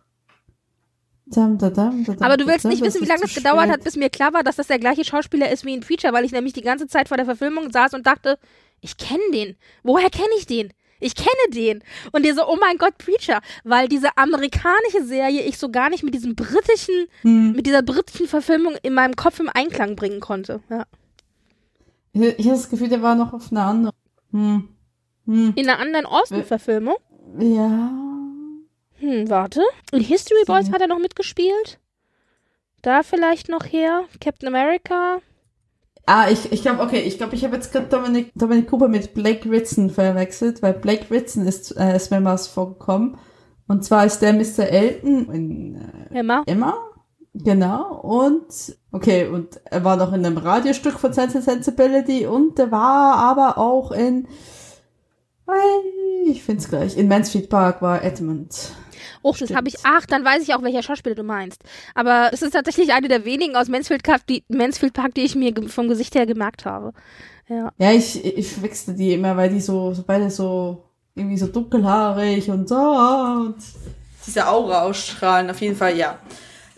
Dam, da, dam, da, dam, Aber du willst nicht wissen, wie lange das gedauert spät. hat, bis mir klar war, dass das der gleiche Schauspieler ist wie in Preacher, weil ich nämlich die ganze Zeit vor der Verfilmung saß und dachte, ich kenne den. Woher kenne ich den? Ich kenne den. Und dir so, oh mein Gott, Preacher. Weil diese amerikanische Serie ich so gar nicht mit diesem britischen, Hm. mit dieser britischen Verfilmung in meinem Kopf im Einklang bringen konnte. Ja. Ich, ich habe das Gefühl, der war noch auf einer anderen. Hm. Hm. In einer anderen Austin-Verfilmung. Ja. Hm, warte. In History Boys hat er noch mitgespielt. Da vielleicht noch her. Captain America. Ah, ich, ich glaube, okay, ich glaube, ich habe jetzt gerade Dominic, Dominic Cooper mit Blake Ritson verwechselt, weil Blake Ritson ist äh, mehrmals vorgekommen. Und zwar ist der Mr. Elton in äh, Emma. Emma. Genau. Und, okay, und er war noch in einem Radiostück von Sense and Sensibility und er war aber auch in, ich find's gleich, in Mansfield Park war Edmund. Och, das habe ich. Ach, dann weiß ich auch, welcher Schauspieler du meinst. Aber es ist tatsächlich eine der wenigen aus Mansfield Park, die, Mansfield Park, die ich mir vom Gesicht her gemerkt habe. Ja, ja ich, ich verwechsel die immer, weil die so, so beide so irgendwie so dunkelhaarig und so und diese Aura ausstrahlen. Auf jeden Fall, ja.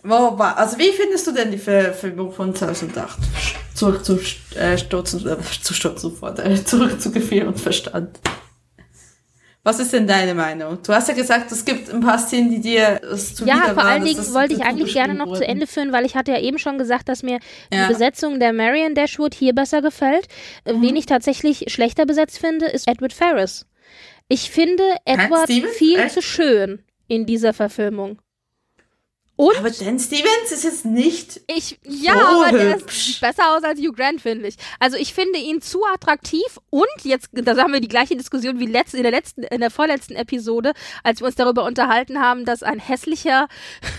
Also wie findest du denn die Verfilmung von 2008? Zurück zu äh, Stürzen, äh, zu Stürzen fort, äh, zurück zu Gefühl und Verstand. Was ist denn deine Meinung? Du hast ja gesagt, es gibt ein paar Szenen, die dir zu Ja, vor allen Dingen wollte ich eigentlich gerne noch wurden. zu Ende führen, weil ich hatte ja eben schon gesagt, dass mir ja. die Besetzung der Marion Dashwood hier besser gefällt. Mhm. Wen ich tatsächlich schlechter besetzt finde, ist Edward Ferris. Ich finde Edward viel Echt? zu schön in dieser Verfilmung. Und aber Dan Stevens ist jetzt nicht. Ich, ja, so aber der ist besser aus als Hugh Grant, finde ich. Also ich finde ihn zu attraktiv und jetzt, da haben wir die gleiche Diskussion wie letzt, in der letzten, in der vorletzten Episode, als wir uns darüber unterhalten haben, dass ein hässlicher,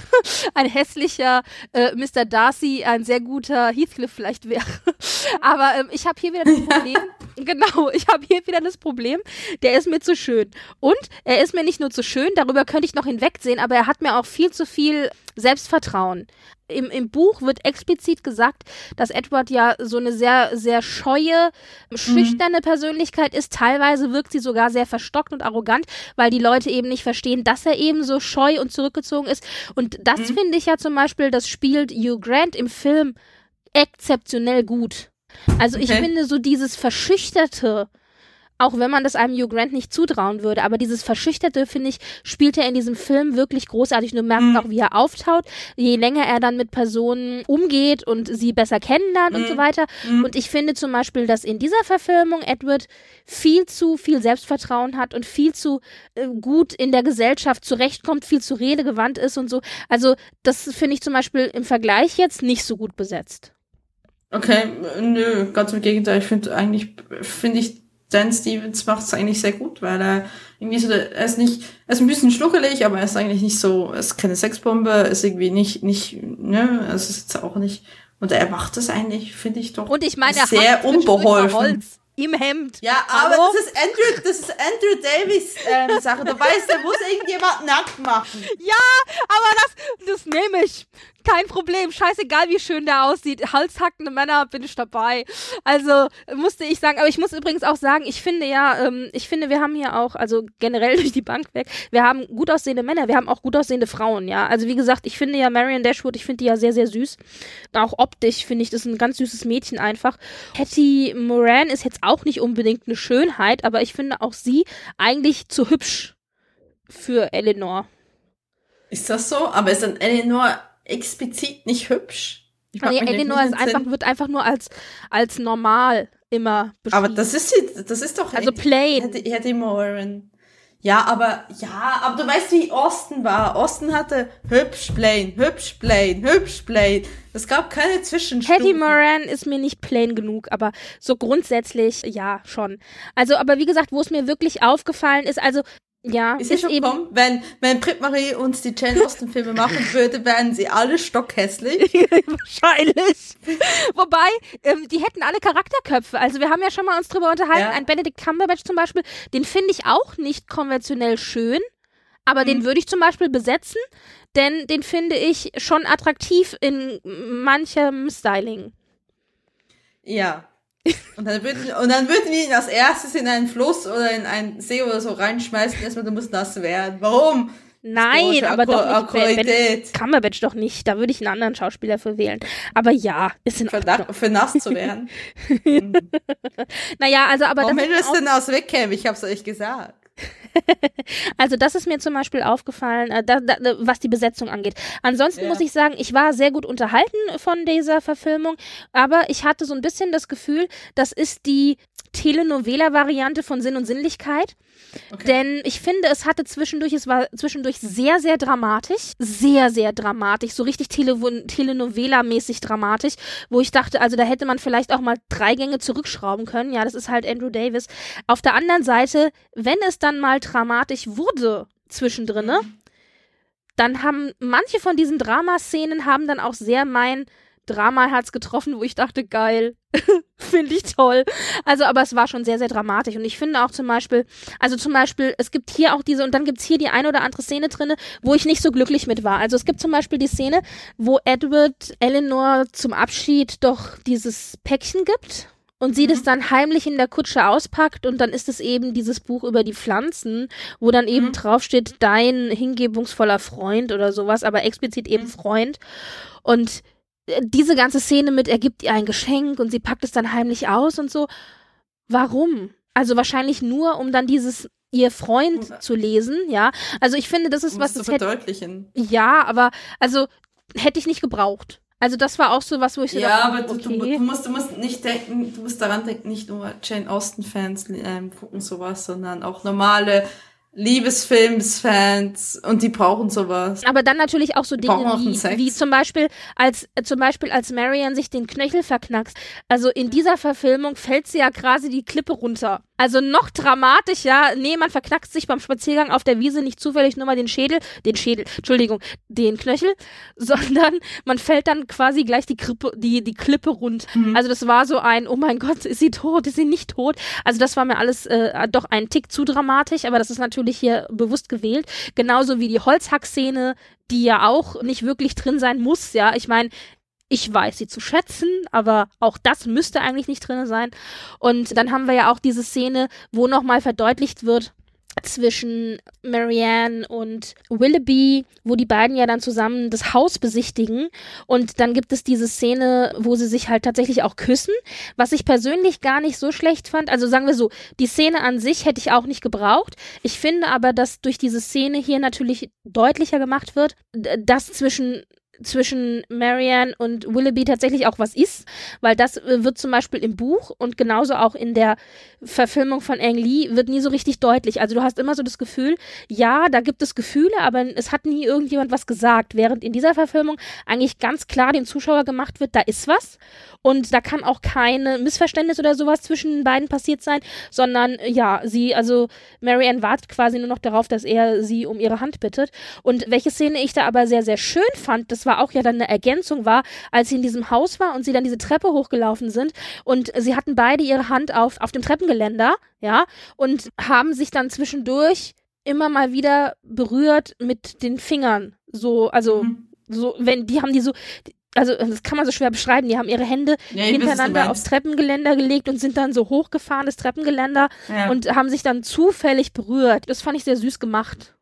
ein hässlicher äh, Mr. Darcy ein sehr guter Heathcliff vielleicht wäre. aber ähm, ich habe hier wieder das Problem. genau, ich habe hier wieder das Problem. Der ist mir zu schön. Und er ist mir nicht nur zu schön, darüber könnte ich noch hinwegsehen, aber er hat mir auch viel zu viel Selbstvertrauen. Im, Im Buch wird explizit gesagt, dass Edward ja so eine sehr, sehr scheue, schüchterne mhm. Persönlichkeit ist. Teilweise wirkt sie sogar sehr verstockt und arrogant, weil die Leute eben nicht verstehen, dass er eben so scheu und zurückgezogen ist. Und das mhm. finde ich ja zum Beispiel, das spielt Hugh Grant im Film exzeptionell gut. Also okay. ich finde so dieses Verschüchterte, auch wenn man das einem Hugh Grant nicht zutrauen würde. Aber dieses Verschüchterte, finde ich, spielt er in diesem Film wirklich großartig. Du merkst mhm. auch, wie er auftaut, je länger er dann mit Personen umgeht und sie besser kennenlernt mhm. und so mhm. weiter. Mhm. Und ich finde zum Beispiel, dass in dieser Verfilmung Edward viel zu viel Selbstvertrauen hat und viel zu äh, gut in der Gesellschaft zurechtkommt, viel zu redegewandt ist und so. Also das finde ich zum Beispiel im Vergleich jetzt nicht so gut besetzt. Okay, nö, ganz im Gegenteil. Ich finde eigentlich, finde ich Dan Stevens macht es eigentlich sehr gut, weil er irgendwie so, er ist nicht, er ist ein bisschen schnuckelig, aber er ist eigentlich nicht so, er ist keine Sexbombe, ist irgendwie nicht, nicht, ne, es ist jetzt auch nicht, und er macht es eigentlich, finde ich doch. Und ich meine, er sehr unbeholfen. Im Hemd. Ja, aber Hallo? das ist Andrew, das ist Andrew Davis ähm, Sache. Du weißt, der muss irgendjemand nackt machen. Ja, aber das, das nehme ich. Kein Problem. Scheißegal, wie schön der aussieht. Halshackende Männer bin ich dabei. Also musste ich sagen. Aber ich muss übrigens auch sagen, ich finde ja, ähm, ich finde, wir haben hier auch, also generell durch die Bank weg, wir haben gut aussehende Männer, wir haben auch gut aussehende Frauen, ja. Also wie gesagt, ich finde ja Marion Dashwood, ich finde die ja sehr, sehr süß. Auch optisch finde ich das ein ganz süßes Mädchen einfach. Hattie Moran ist jetzt auch nicht unbedingt eine Schönheit, aber ich finde auch sie eigentlich zu hübsch für Eleanor. Ist das so? Aber ist dann Eleanor explizit nicht hübsch? Ich nee, Eleanor ist einfach, wird einfach nur als, als normal immer beschrieben. Aber das ist sie, das ist doch also plain. Hattie Moran. Ja, aber ja, aber du weißt, wie Austin war. Austin hatte hübsch plain, hübsch plain, hübsch plain. Es gab keine Zwischenstufen. Hattie Moran ist mir nicht plain genug, aber so grundsätzlich ja schon. Also, aber wie gesagt, wo es mir wirklich aufgefallen ist, also ja, ist, ist schon eben kommen, wenn wenn Brit Marie uns die Jane Austen Filme machen würde, wären sie alle stockhässlich. Wahrscheinlich. Wobei ähm, die hätten alle Charakterköpfe. Also wir haben ja schon mal uns drüber unterhalten. Ja. Ein Benedict Cumberbatch zum Beispiel, den finde ich auch nicht konventionell schön, aber mhm. den würde ich zum Beispiel besetzen, denn den finde ich schon attraktiv in manchem Styling. Ja, und dann, würden, und dann würden wir ihn als erstes in einen Fluss oder in einen See oder so reinschmeißen. Erstmal, du musst nass werden. Warum? Nein, aber doch nicht. Ben, Cumberbatch doch nicht. Da würde ich einen anderen Schauspieler für wählen. Aber ja, ist in Ordnung. Für nass zu werden. naja, also aber Warum hättest du denn aus Wegcam? Ich hab's euch gesagt. also das ist mir zum Beispiel aufgefallen, äh, da, da, was die Besetzung angeht. Ansonsten ja. muss ich sagen, ich war sehr gut unterhalten von dieser Verfilmung, aber ich hatte so ein bisschen das Gefühl, das ist die Telenovela-Variante von Sinn und Sinnlichkeit. Okay. Denn ich finde, es hatte zwischendurch, es war zwischendurch sehr, sehr dramatisch. Sehr, sehr dramatisch. So richtig Tele Telenovela-mäßig dramatisch. Wo ich dachte, also da hätte man vielleicht auch mal drei Gänge zurückschrauben können. Ja, das ist halt Andrew Davis. Auf der anderen Seite, wenn es dann mal dramatisch wurde zwischendrin, dann haben manche von diesen Dramaszenen haben dann auch sehr mein Drama-Herz getroffen, wo ich dachte, geil, finde ich toll. Also, aber es war schon sehr, sehr dramatisch. Und ich finde auch zum Beispiel, also zum Beispiel, es gibt hier auch diese, und dann gibt's hier die eine oder andere Szene drinne, wo ich nicht so glücklich mit war. Also es gibt zum Beispiel die Szene, wo Edward Eleanor zum Abschied doch dieses Päckchen gibt und sie mhm. das dann heimlich in der Kutsche auspackt und dann ist es eben dieses Buch über die Pflanzen, wo dann eben mhm. draufsteht, dein hingebungsvoller Freund oder sowas, aber explizit eben mhm. Freund. Und diese ganze Szene mit, er gibt ihr ein Geschenk und sie packt es dann heimlich aus und so. Warum? Also wahrscheinlich nur, um dann dieses ihr Freund ja. zu lesen, ja. Also ich finde, das ist um was das verdeutlichen. Hätte, ja, aber also hätte ich nicht gebraucht. Also das war auch so was, wo ich so Ja, dachte, aber okay. du, du, musst, du musst nicht denken, du musst daran denken, nicht nur Jane Austen-Fans ähm, gucken sowas, sondern auch normale Liebesfilms-Fans und die brauchen sowas. Aber dann natürlich auch so Dinge auch wie, wie zum Beispiel als äh, zum Beispiel als Marianne sich den Knöchel verknackst. Also in dieser Verfilmung fällt sie ja quasi die Klippe runter. Also noch dramatischer, nee, man verknackt sich beim Spaziergang auf der Wiese nicht zufällig nur mal den Schädel, den Schädel, Entschuldigung, den Knöchel, sondern man fällt dann quasi gleich die Krippe, die, die Klippe rund. Mhm. Also das war so ein, oh mein Gott, ist sie tot, ist sie nicht tot? Also das war mir alles äh, doch ein Tick zu dramatisch, aber das ist natürlich hier bewusst gewählt. Genauso wie die Holzhack-Szene, die ja auch nicht wirklich drin sein muss, ja. Ich meine, ich weiß sie zu schätzen, aber auch das müsste eigentlich nicht drin sein. Und dann haben wir ja auch diese Szene, wo nochmal verdeutlicht wird, zwischen Marianne und Willoughby, wo die beiden ja dann zusammen das Haus besichtigen und dann gibt es diese Szene, wo sie sich halt tatsächlich auch küssen, was ich persönlich gar nicht so schlecht fand. Also sagen wir so, die Szene an sich hätte ich auch nicht gebraucht. Ich finde aber, dass durch diese Szene hier natürlich deutlicher gemacht wird, dass zwischen zwischen Marianne und Willoughby tatsächlich auch was ist, weil das äh, wird zum Beispiel im Buch und genauso auch in der Verfilmung von Ang Lee wird nie so richtig deutlich. Also du hast immer so das Gefühl, ja, da gibt es Gefühle, aber es hat nie irgendjemand was gesagt, während in dieser Verfilmung eigentlich ganz klar dem Zuschauer gemacht wird, da ist was. Und da kann auch keine Missverständnis oder sowas zwischen den beiden passiert sein, sondern ja, sie, also Marianne wartet quasi nur noch darauf, dass er sie um ihre Hand bittet. Und welche Szene ich da aber sehr, sehr schön fand, das war auch ja dann eine Ergänzung war, als sie in diesem Haus war und sie dann diese Treppe hochgelaufen sind und sie hatten beide ihre Hand auf, auf dem Treppengeländer, ja, und haben sich dann zwischendurch immer mal wieder berührt mit den Fingern. So, also, mhm. so, wenn, die haben die so, also das kann man so schwer beschreiben, die haben ihre Hände ja, hintereinander aufs Treppengeländer gelegt und sind dann so hochgefahren, das Treppengeländer, ja. und haben sich dann zufällig berührt. Das fand ich sehr süß gemacht.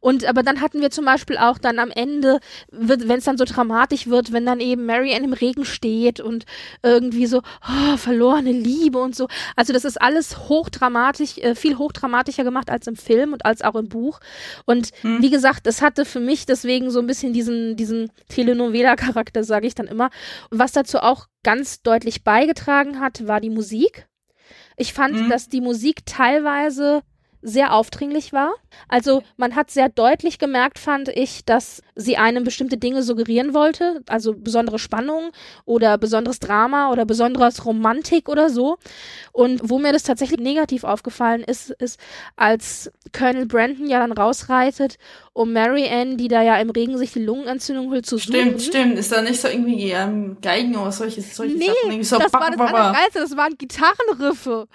Und aber dann hatten wir zum Beispiel auch dann am Ende, wenn es dann so dramatisch wird, wenn dann eben Marianne im Regen steht und irgendwie so oh, verlorene Liebe und so. Also das ist alles hochdramatisch, äh, viel hochdramatischer gemacht als im Film und als auch im Buch. Und hm. wie gesagt, es hatte für mich deswegen so ein bisschen diesen diesen Telenovela-Charakter, sage ich dann immer. Was dazu auch ganz deutlich beigetragen hat, war die Musik. Ich fand, hm. dass die Musik teilweise sehr aufdringlich war. Also man hat sehr deutlich gemerkt, fand ich, dass sie einem bestimmte Dinge suggerieren wollte, also besondere Spannung oder besonderes Drama oder besonderes Romantik oder so. Und wo mir das tatsächlich negativ aufgefallen ist, ist, als Colonel Brandon ja dann rausreitet, um Mary Ann, die da ja im Regen sich die Lungenentzündung holt, zu stimmt, suchen. Stimmt, stimmt. Ist da nicht so irgendwie ähm, Geigen oder solche, solche nee, Sachen? So das war das Allergeilste, das waren Gitarrenriffe.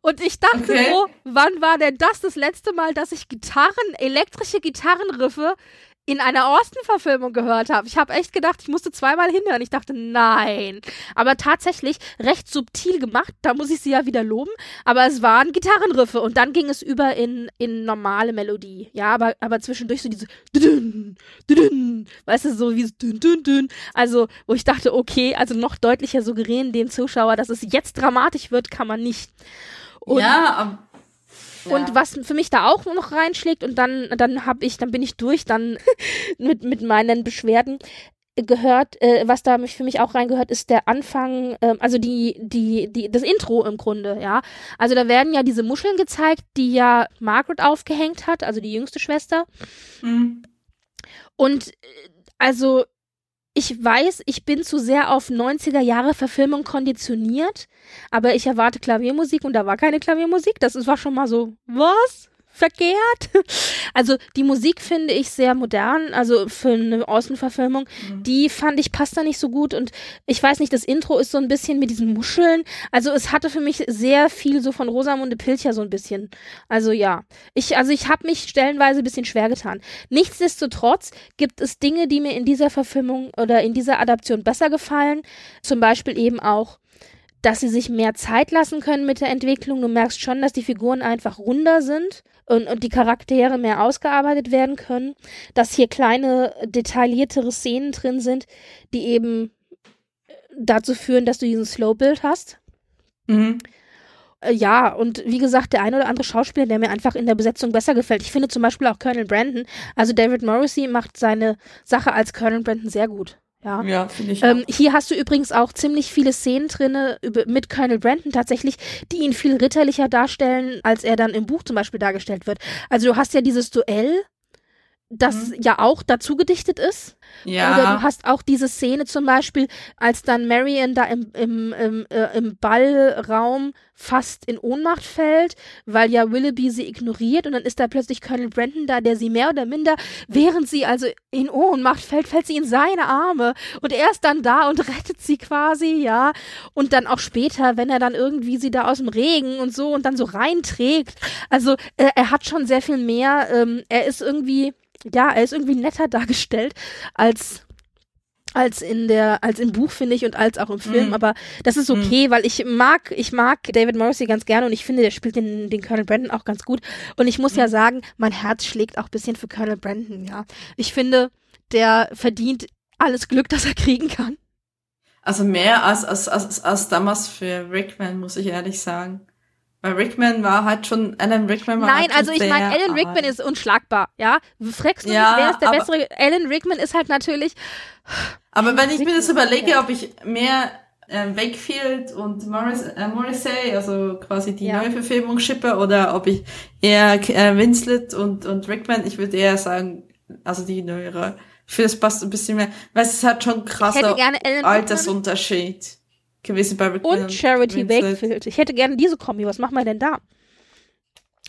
Und ich dachte okay. so, wann war denn das das letzte Mal, dass ich Gitarren, elektrische Gitarrenriffe in einer Austin-Verfilmung gehört habe. Ich habe echt gedacht, ich musste zweimal hinhören. Ich dachte, nein. Aber tatsächlich recht subtil gemacht. Da muss ich sie ja wieder loben. Aber es waren Gitarrenriffe und dann ging es über in, in normale Melodie. Ja, aber, aber zwischendurch so diese dünn, dünn, weißt du, so wie so dünn, dünn, dünn. Also, wo ich dachte, okay, also noch deutlicher suggerieren dem Zuschauer, dass es jetzt dramatisch wird, kann man nicht. Und ja, und was für mich da auch noch reinschlägt und dann, dann habe ich, dann bin ich durch, dann mit, mit meinen Beschwerden gehört, äh, was da für mich auch reingehört, ist der Anfang, äh, also die, die, die, das Intro im Grunde, ja. Also da werden ja diese Muscheln gezeigt, die ja Margaret aufgehängt hat, also die jüngste Schwester. Mhm. Und äh, also ich weiß, ich bin zu sehr auf 90er Jahre Verfilmung konditioniert, aber ich erwarte Klaviermusik und da war keine Klaviermusik. Das war schon mal so, was? Verkehrt. Also die Musik finde ich sehr modern, also für eine Außenverfilmung. Mhm. Die fand ich passt da nicht so gut und ich weiß nicht, das Intro ist so ein bisschen mit diesen Muscheln. Also es hatte für mich sehr viel so von Rosamunde Pilcher so ein bisschen. Also ja, ich also ich habe mich stellenweise ein bisschen schwer getan. Nichtsdestotrotz gibt es Dinge, die mir in dieser Verfilmung oder in dieser Adaption besser gefallen. Zum Beispiel eben auch dass sie sich mehr Zeit lassen können mit der Entwicklung. Du merkst schon, dass die Figuren einfach runder sind und, und die Charaktere mehr ausgearbeitet werden können, dass hier kleine, detailliertere Szenen drin sind, die eben dazu führen, dass du diesen Slow-Build hast. Mhm. Äh, ja, und wie gesagt, der eine oder andere Schauspieler, der mir einfach in der Besetzung besser gefällt. Ich finde zum Beispiel auch Colonel Brandon, also David Morrissey macht seine Sache als Colonel Brandon sehr gut. Ja, ja finde ich. Ähm, hier hast du übrigens auch ziemlich viele Szenen drinne mit Colonel Brandon tatsächlich, die ihn viel ritterlicher darstellen, als er dann im Buch zum Beispiel dargestellt wird. Also du hast ja dieses Duell, das mhm. ja auch dazu gedichtet ist. Ja. Oder du hast auch diese Szene zum Beispiel, als dann Marion da im, im, im, äh, im Ballraum fast in Ohnmacht fällt, weil ja Willoughby sie ignoriert und dann ist da plötzlich Colonel Brandon da, der sie mehr oder minder, während sie also in Ohnmacht fällt, fällt sie in seine Arme und er ist dann da und rettet sie quasi, ja. Und dann auch später, wenn er dann irgendwie sie da aus dem Regen und so und dann so reinträgt. Also äh, er hat schon sehr viel mehr, ähm, er ist irgendwie ja, er ist irgendwie netter dargestellt als als in der als im Buch finde ich und als auch im Film, mm. aber das ist okay, mm. weil ich mag ich mag David Morrissey ganz gerne und ich finde, der spielt den den Colonel Brandon auch ganz gut und ich muss mm. ja mhm. sagen, mein Herz schlägt auch bisschen für Colonel Brandon, ja. Ich finde, der verdient alles Glück, das er kriegen kann. Also mehr als als als, als damals für Rickman, muss ich ehrlich sagen. Weil Rickman war halt schon, Alan Rickman war Nein, halt also ich meine, Alan Rickman ist unschlagbar, ja. Fragst du ja, wer ist der aber, bessere? Alan Rickman ist halt natürlich. Aber wenn ich mir das überlege, ob ich mehr äh, Wakefield und Morris, äh, Morrissey, also quasi die ja. Neuverfilmung schippe, oder ob ich eher äh, Winslet und, und Rickman, ich würde eher sagen, also die neuere. Ich finde, das passt ein bisschen mehr, weil es hat schon krasser Altersunterschied gewesen bei Rick Und Charity Wakefield. Ich hätte gerne diese Kombi. Was machen wir denn da?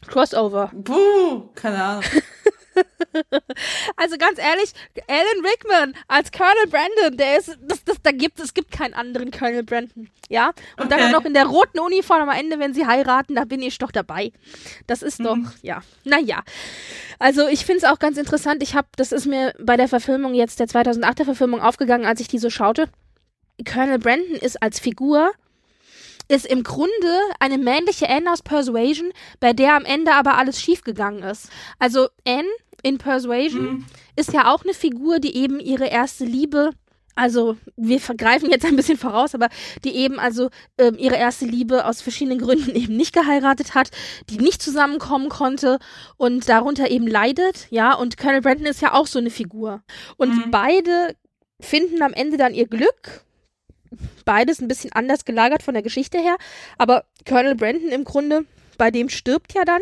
Crossover. Buh, keine Ahnung. also ganz ehrlich, Alan Rickman als Colonel Brandon, der ist, das, das, da gibt es gibt keinen anderen Colonel Brandon, ja. Und okay. dann noch in der roten Uniform am Ende, wenn sie heiraten, da bin ich doch dabei. Das ist doch, mhm. ja, naja. Also ich finde es auch ganz interessant. Ich habe, das ist mir bei der Verfilmung jetzt der 2008er Verfilmung aufgegangen, als ich die so schaute. Colonel Brandon ist als Figur ist im Grunde eine männliche Anne aus Persuasion, bei der am Ende aber alles schiefgegangen ist. Also Anne in Persuasion mhm. ist ja auch eine Figur, die eben ihre erste Liebe also wir vergreifen jetzt ein bisschen voraus, aber die eben also ähm, ihre erste Liebe aus verschiedenen Gründen eben nicht geheiratet hat, die nicht zusammenkommen konnte und darunter eben leidet, ja, und Colonel Brandon ist ja auch so eine Figur. Und mhm. beide finden am Ende dann ihr Glück beides ein bisschen anders gelagert von der Geschichte her. Aber Colonel Brandon im Grunde, bei dem stirbt ja dann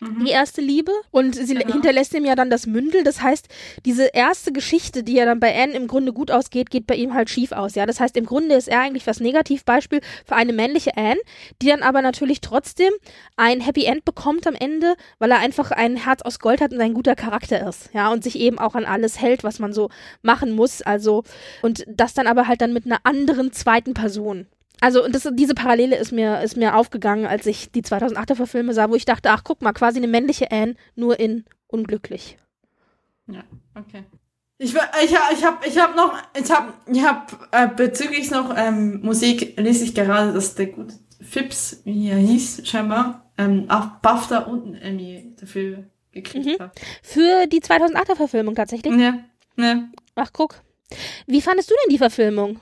mhm. die erste Liebe. Und sie genau. hinterlässt ihm ja dann das Mündel. Das heißt, diese erste Geschichte, die ja dann bei Anne im Grunde gut ausgeht, geht bei ihm halt schief aus. Ja, das heißt, im Grunde ist er eigentlich das Negativbeispiel für eine männliche Anne, die dann aber natürlich trotzdem ein Happy End bekommt am Ende, weil er einfach ein Herz aus Gold hat und ein guter Charakter ist. Ja, und sich eben auch an alles hält, was man so machen muss. Also, und das dann aber halt dann mit einer anderen zweiten Person. Also das, diese Parallele ist mir, ist mir aufgegangen, als ich die 2008er Verfilme sah, wo ich dachte, ach guck mal, quasi eine männliche Anne, nur in unglücklich. Ja, okay. Ich, ich, ich habe ich hab noch, ich habe ich hab, äh, bezüglich noch ähm, Musik, lese ich gerade, dass der gute Phipps, wie er hieß, scheinbar, ähm, auch BAFTA und ein Emmy dafür gekriegt mhm. hat. Für die 2008er Verfilmung tatsächlich? Ja, ja. Ach, guck. Wie fandest du denn die Verfilmung?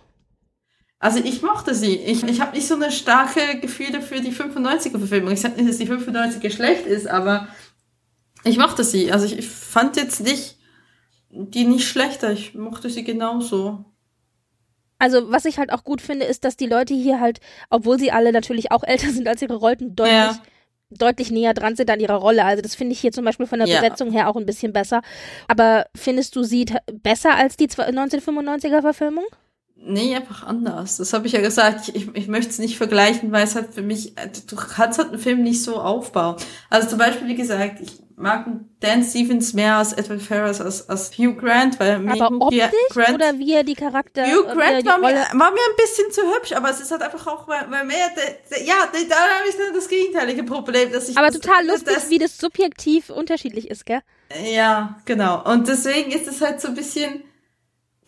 Also ich mochte sie. Ich, ich habe nicht so eine starke Gefühle für die 95er-Verfilmung. Ich sage nicht, dass die 95er schlecht ist, aber ich mochte sie. Also ich, ich fand jetzt nicht die nicht schlechter. Ich mochte sie genauso. Also, was ich halt auch gut finde, ist, dass die Leute hier halt, obwohl sie alle natürlich auch älter sind als ihre Rollen, deutlich, ja. deutlich näher dran sind an ihrer Rolle. Also, das finde ich hier zum Beispiel von der ja. Besetzung her auch ein bisschen besser. Aber findest du sie besser als die 1995er Verfilmung? Nee, einfach anders. Das habe ich ja gesagt. Ich, ich, ich möchte es nicht vergleichen, weil es halt für mich, äh, du kannst halt einen Film nicht so aufbauen. Also zum Beispiel, wie gesagt, ich mag Dan Stevens mehr als Edward Ferris als, als Hugh Grant, weil mir aber optisch Grant, oder wie er die Charakter Hugh Grant war mir, war mir ein bisschen zu hübsch, aber es ist halt einfach auch weil, weil mehr der, der, ja, da habe ich dann das gegenteilige Problem, dass ich aber das, total lustig, das, wie das subjektiv unterschiedlich ist, gell? Ja, genau. Und deswegen ist es halt so ein bisschen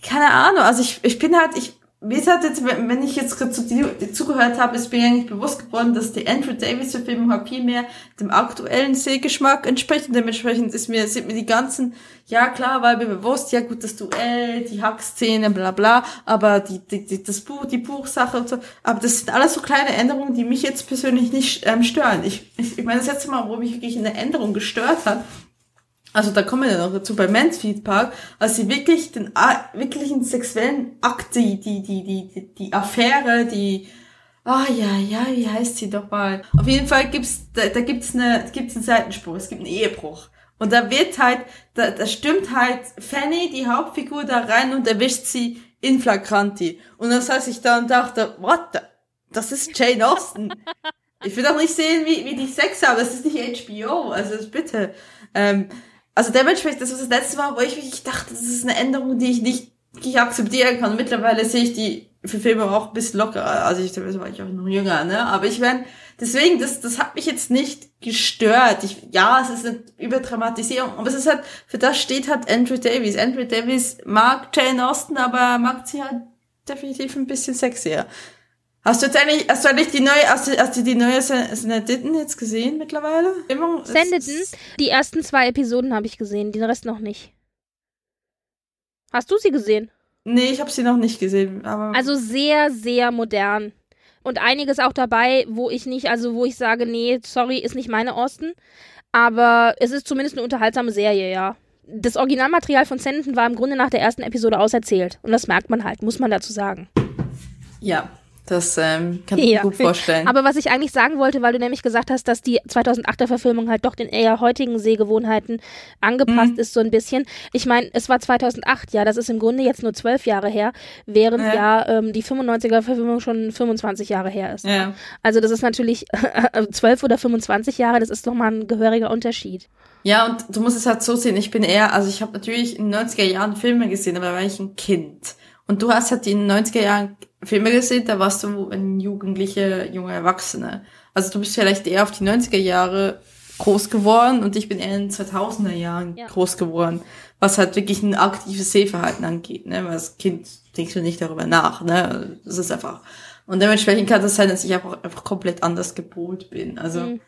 keine Ahnung, also ich, ich bin halt, ich, wie gesagt, jetzt, wenn ich jetzt gerade zu dir zugehört habe, ist mir eigentlich bewusst geworden, dass die Andrew Davis Verfilmung halt viel mehr dem aktuellen Sehgeschmack entspricht und dementsprechend ist mir, sind mir die ganzen, ja klar, weil mir bewusst, ja gut, das Duell, die Hackszene, bla bla, aber die, die, die, das Buch, die Buchsache und so, aber das sind alles so kleine Änderungen, die mich jetzt persönlich nicht ähm, stören. Ich, ich, ich meine, das letzte Mal, wo mich wirklich eine Änderung gestört hat, also da kommen wir ja noch dazu bei Mansfield Park, als sie wirklich den wirklichen sexuellen Akt, die, die, die, die, die Affäre, die, ah oh, ja, ja, wie heißt sie doch mal? Auf jeden Fall gibt's, da, da gibt's eine, gibt's einen Seitenspruch, es gibt einen Ehebruch. Und da wird halt, da, da stimmt halt Fanny, die Hauptfigur, da rein und erwischt sie in flagranti. Und dann saß ich da und dachte, what the? Das ist Jane Austen. Ich will doch nicht sehen, wie, wie die Sex haben. Das ist nicht HBO. Also bitte. Ähm, also dementsprechend, das war das letzte Mal, wo ich wirklich dachte, das ist eine Änderung, die ich nicht, die akzeptieren kann. Mittlerweile sehe ich die Verfilmung auch ein bisschen lockerer. Also ich war ich auch noch jünger, ne? Aber ich meine, deswegen, das, das hat mich jetzt nicht gestört. Ich, ja, es ist eine Überdramatisierung, aber es ist halt, für das steht halt Andrew Davies. Andrew Davies mag Jane Austen, aber mag sie halt definitiv ein bisschen sexier. Hast du jetzt eigentlich, hast du eigentlich die neue, hast du, hast du die neue Sanditon jetzt gesehen mittlerweile? Sanditon? Die ersten zwei Episoden habe ich gesehen, den Rest noch nicht. Hast du sie gesehen? Nee, ich habe sie noch nicht gesehen, aber. Also sehr, sehr modern. Und einiges auch dabei, wo ich nicht, also wo ich sage, nee, sorry, ist nicht meine Osten. Aber es ist zumindest eine unterhaltsame Serie, ja. Das Originalmaterial von Sanditon war im Grunde nach der ersten Episode auserzählt. Und das merkt man halt, muss man dazu sagen. Ja, das ähm, kann ich ja. mir gut vorstellen. Aber was ich eigentlich sagen wollte, weil du nämlich gesagt hast, dass die 2008er Verfilmung halt doch den eher heutigen Sehgewohnheiten angepasst mhm. ist, so ein bisschen. Ich meine, es war 2008, ja, das ist im Grunde jetzt nur zwölf Jahre her, während ja, ja ähm, die 95er Verfilmung schon 25 Jahre her ist. Ja. Also das ist natürlich zwölf oder 25 Jahre, das ist doch mal ein gehöriger Unterschied. Ja, und du musst es halt so sehen, ich bin eher, also ich habe natürlich in den 90er Jahren Filme gesehen, aber da war ich ein Kind. Und du hast halt in den 90er Jahren Filme gesehen, da warst du ein jugendlicher, junger Erwachsener. Also du bist vielleicht eher auf die 90er Jahre groß geworden und ich bin eher in den 2000er Jahren ja. groß geworden, was halt wirklich ein aktives Sehverhalten angeht, ne? Weil als Kind denkst du nicht darüber nach, ne? Das ist einfach. Und dementsprechend kann das sein, dass ich einfach, einfach komplett anders gepolt bin. Also, mhm.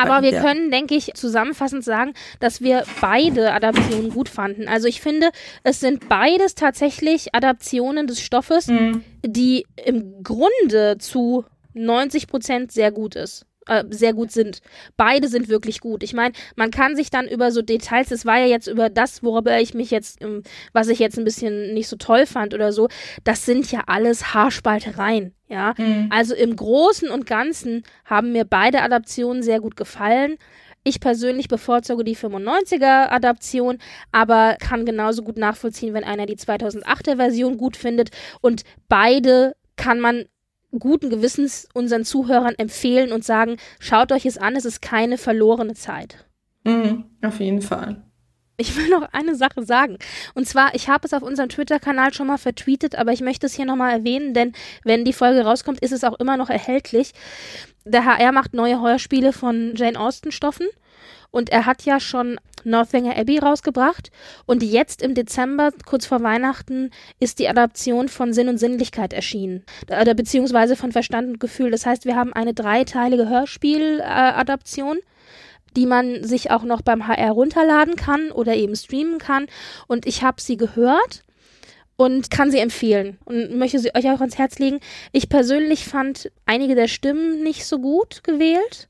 Aber wir ja. können, denke ich, zusammenfassend sagen, dass wir beide Adaptionen gut fanden. Also ich finde, es sind beides tatsächlich Adaptionen des Stoffes, mhm. die im Grunde zu 90 Prozent sehr gut ist äh, sehr gut sind. Beide sind wirklich gut. Ich meine, man kann sich dann über so Details, das war ja jetzt über das, worüber ich mich jetzt, ähm, was ich jetzt ein bisschen nicht so toll fand oder so, das sind ja alles Haarspaltereien. Ja, mhm. also im Großen und Ganzen haben mir beide Adaptionen sehr gut gefallen. Ich persönlich bevorzuge die 95er Adaption, aber kann genauso gut nachvollziehen, wenn einer die 2008er Version gut findet. Und beide kann man guten Gewissens unseren Zuhörern empfehlen und sagen, schaut euch es an, es ist keine verlorene Zeit. Mhm, auf jeden Fall. Ich will noch eine Sache sagen. Und zwar, ich habe es auf unserem Twitter-Kanal schon mal vertweetet, aber ich möchte es hier nochmal erwähnen, denn wenn die Folge rauskommt, ist es auch immer noch erhältlich. Der HR macht neue Heuerspiele von Jane Austen-Stoffen. Und er hat ja schon Northanger Abbey rausgebracht. Und jetzt im Dezember, kurz vor Weihnachten, ist die Adaption von Sinn und Sinnlichkeit erschienen. Oder beziehungsweise von Verstand und Gefühl. Das heißt, wir haben eine dreiteilige Hörspieladaption. die man sich auch noch beim HR runterladen kann oder eben streamen kann. Und ich habe sie gehört und kann sie empfehlen und möchte sie euch auch ans Herz legen. Ich persönlich fand einige der Stimmen nicht so gut gewählt,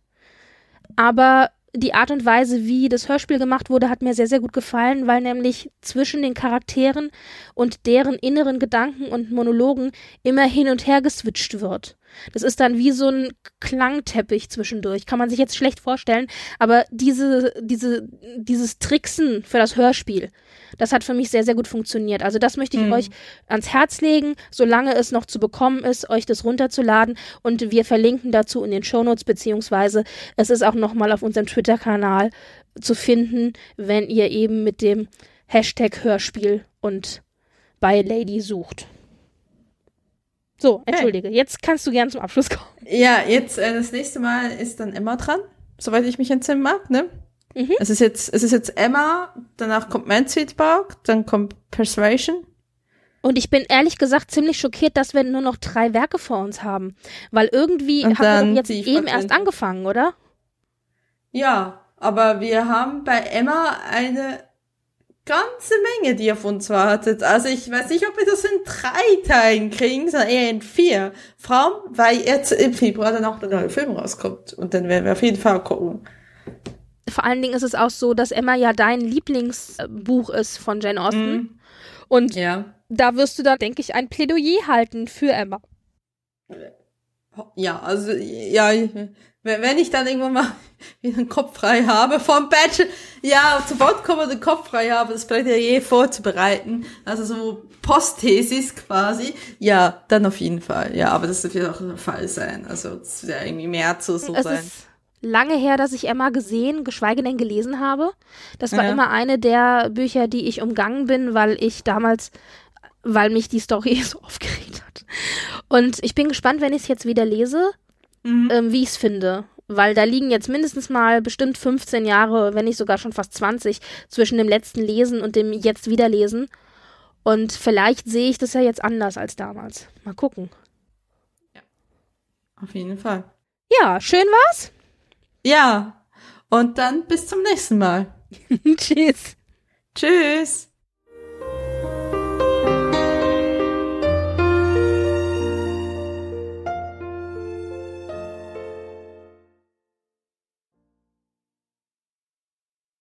aber die Art und Weise, wie das Hörspiel gemacht wurde, hat mir sehr, sehr gut gefallen, weil nämlich zwischen den Charakteren und deren inneren Gedanken und Monologen immer hin und her geswitcht wird. Das ist dann wie so ein Klangteppich zwischendurch. Kann man sich jetzt schlecht vorstellen. Aber diese, diese, dieses Tricksen für das Hörspiel, das hat für mich sehr, sehr gut funktioniert. Also das möchte ich Mhm. euch ans Herz legen, solange es noch zu bekommen ist, euch das runterzuladen. Und wir verlinken dazu in den Shownotes, beziehungsweise es ist auch nochmal auf unserem Twitter-Kanal zu finden, wenn ihr eben mit dem Hashtag Hörspiel und bei Lady sucht. So, entschuldige, jetzt kannst du gern zum Abschluss kommen. Ja, jetzt äh, das nächste Mal ist dann Emma dran, soweit ich mich entsinnen mag, ne? Mhm. Es ist jetzt, es ist jetzt Emma, danach kommt Mansfield-Park, dann kommt Persuasion. Und ich bin ehrlich gesagt ziemlich schockiert, dass wir nur noch drei Werke vor uns haben. Weil irgendwie Und haben wir jetzt eben erst angefangen, oder? Ja, aber wir haben bei Emma eine ganze Menge, die auf uns wartet. Also ich weiß nicht, ob wir das in drei Teilen kriegen, sondern eher in vier. Vor allem, weil jetzt im Februar dann auch der neue Film rauskommt. Und dann werden wir auf jeden Fall gucken. Vor allen Dingen ist es auch so, dass Emma ja dein Lieblingsbuch ist von Jane Austen. Mhm. Und Ja. da wirst du dann, denke ich, ein Plädoyer halten für Emma. Ja, also, ja, wenn ich dann irgendwann mal wieder einen Kopf frei habe vom Bachelor, ja, zu Wort kommen und den Kopf frei habe, das Plädoyer vorzubereiten, also so Postthesis quasi, ja, dann auf jeden Fall, ja, aber das wird auch der Fall sein, also, das wird ja irgendwie mehr zu so es sein. ist lange her, dass ich Emma gesehen, geschweige denn gelesen habe. Das war Ja. immer eine der Bücher, die ich umgangen bin, weil ich damals, weil mich die Story so aufgeregt hat. Und ich bin gespannt, wenn ich es jetzt wieder lese, Mhm. ähm, wie ich es finde. Weil da liegen jetzt mindestens mal bestimmt 15 Jahre, wenn nicht sogar schon fast 20, zwischen dem letzten Lesen und dem jetzt Wiederlesen. Und vielleicht sehe ich das ja jetzt anders als damals. Mal gucken. Auf jeden Fall. Ja, schön war's. Ja, und dann bis zum nächsten Mal. Tschüss. Tschüss.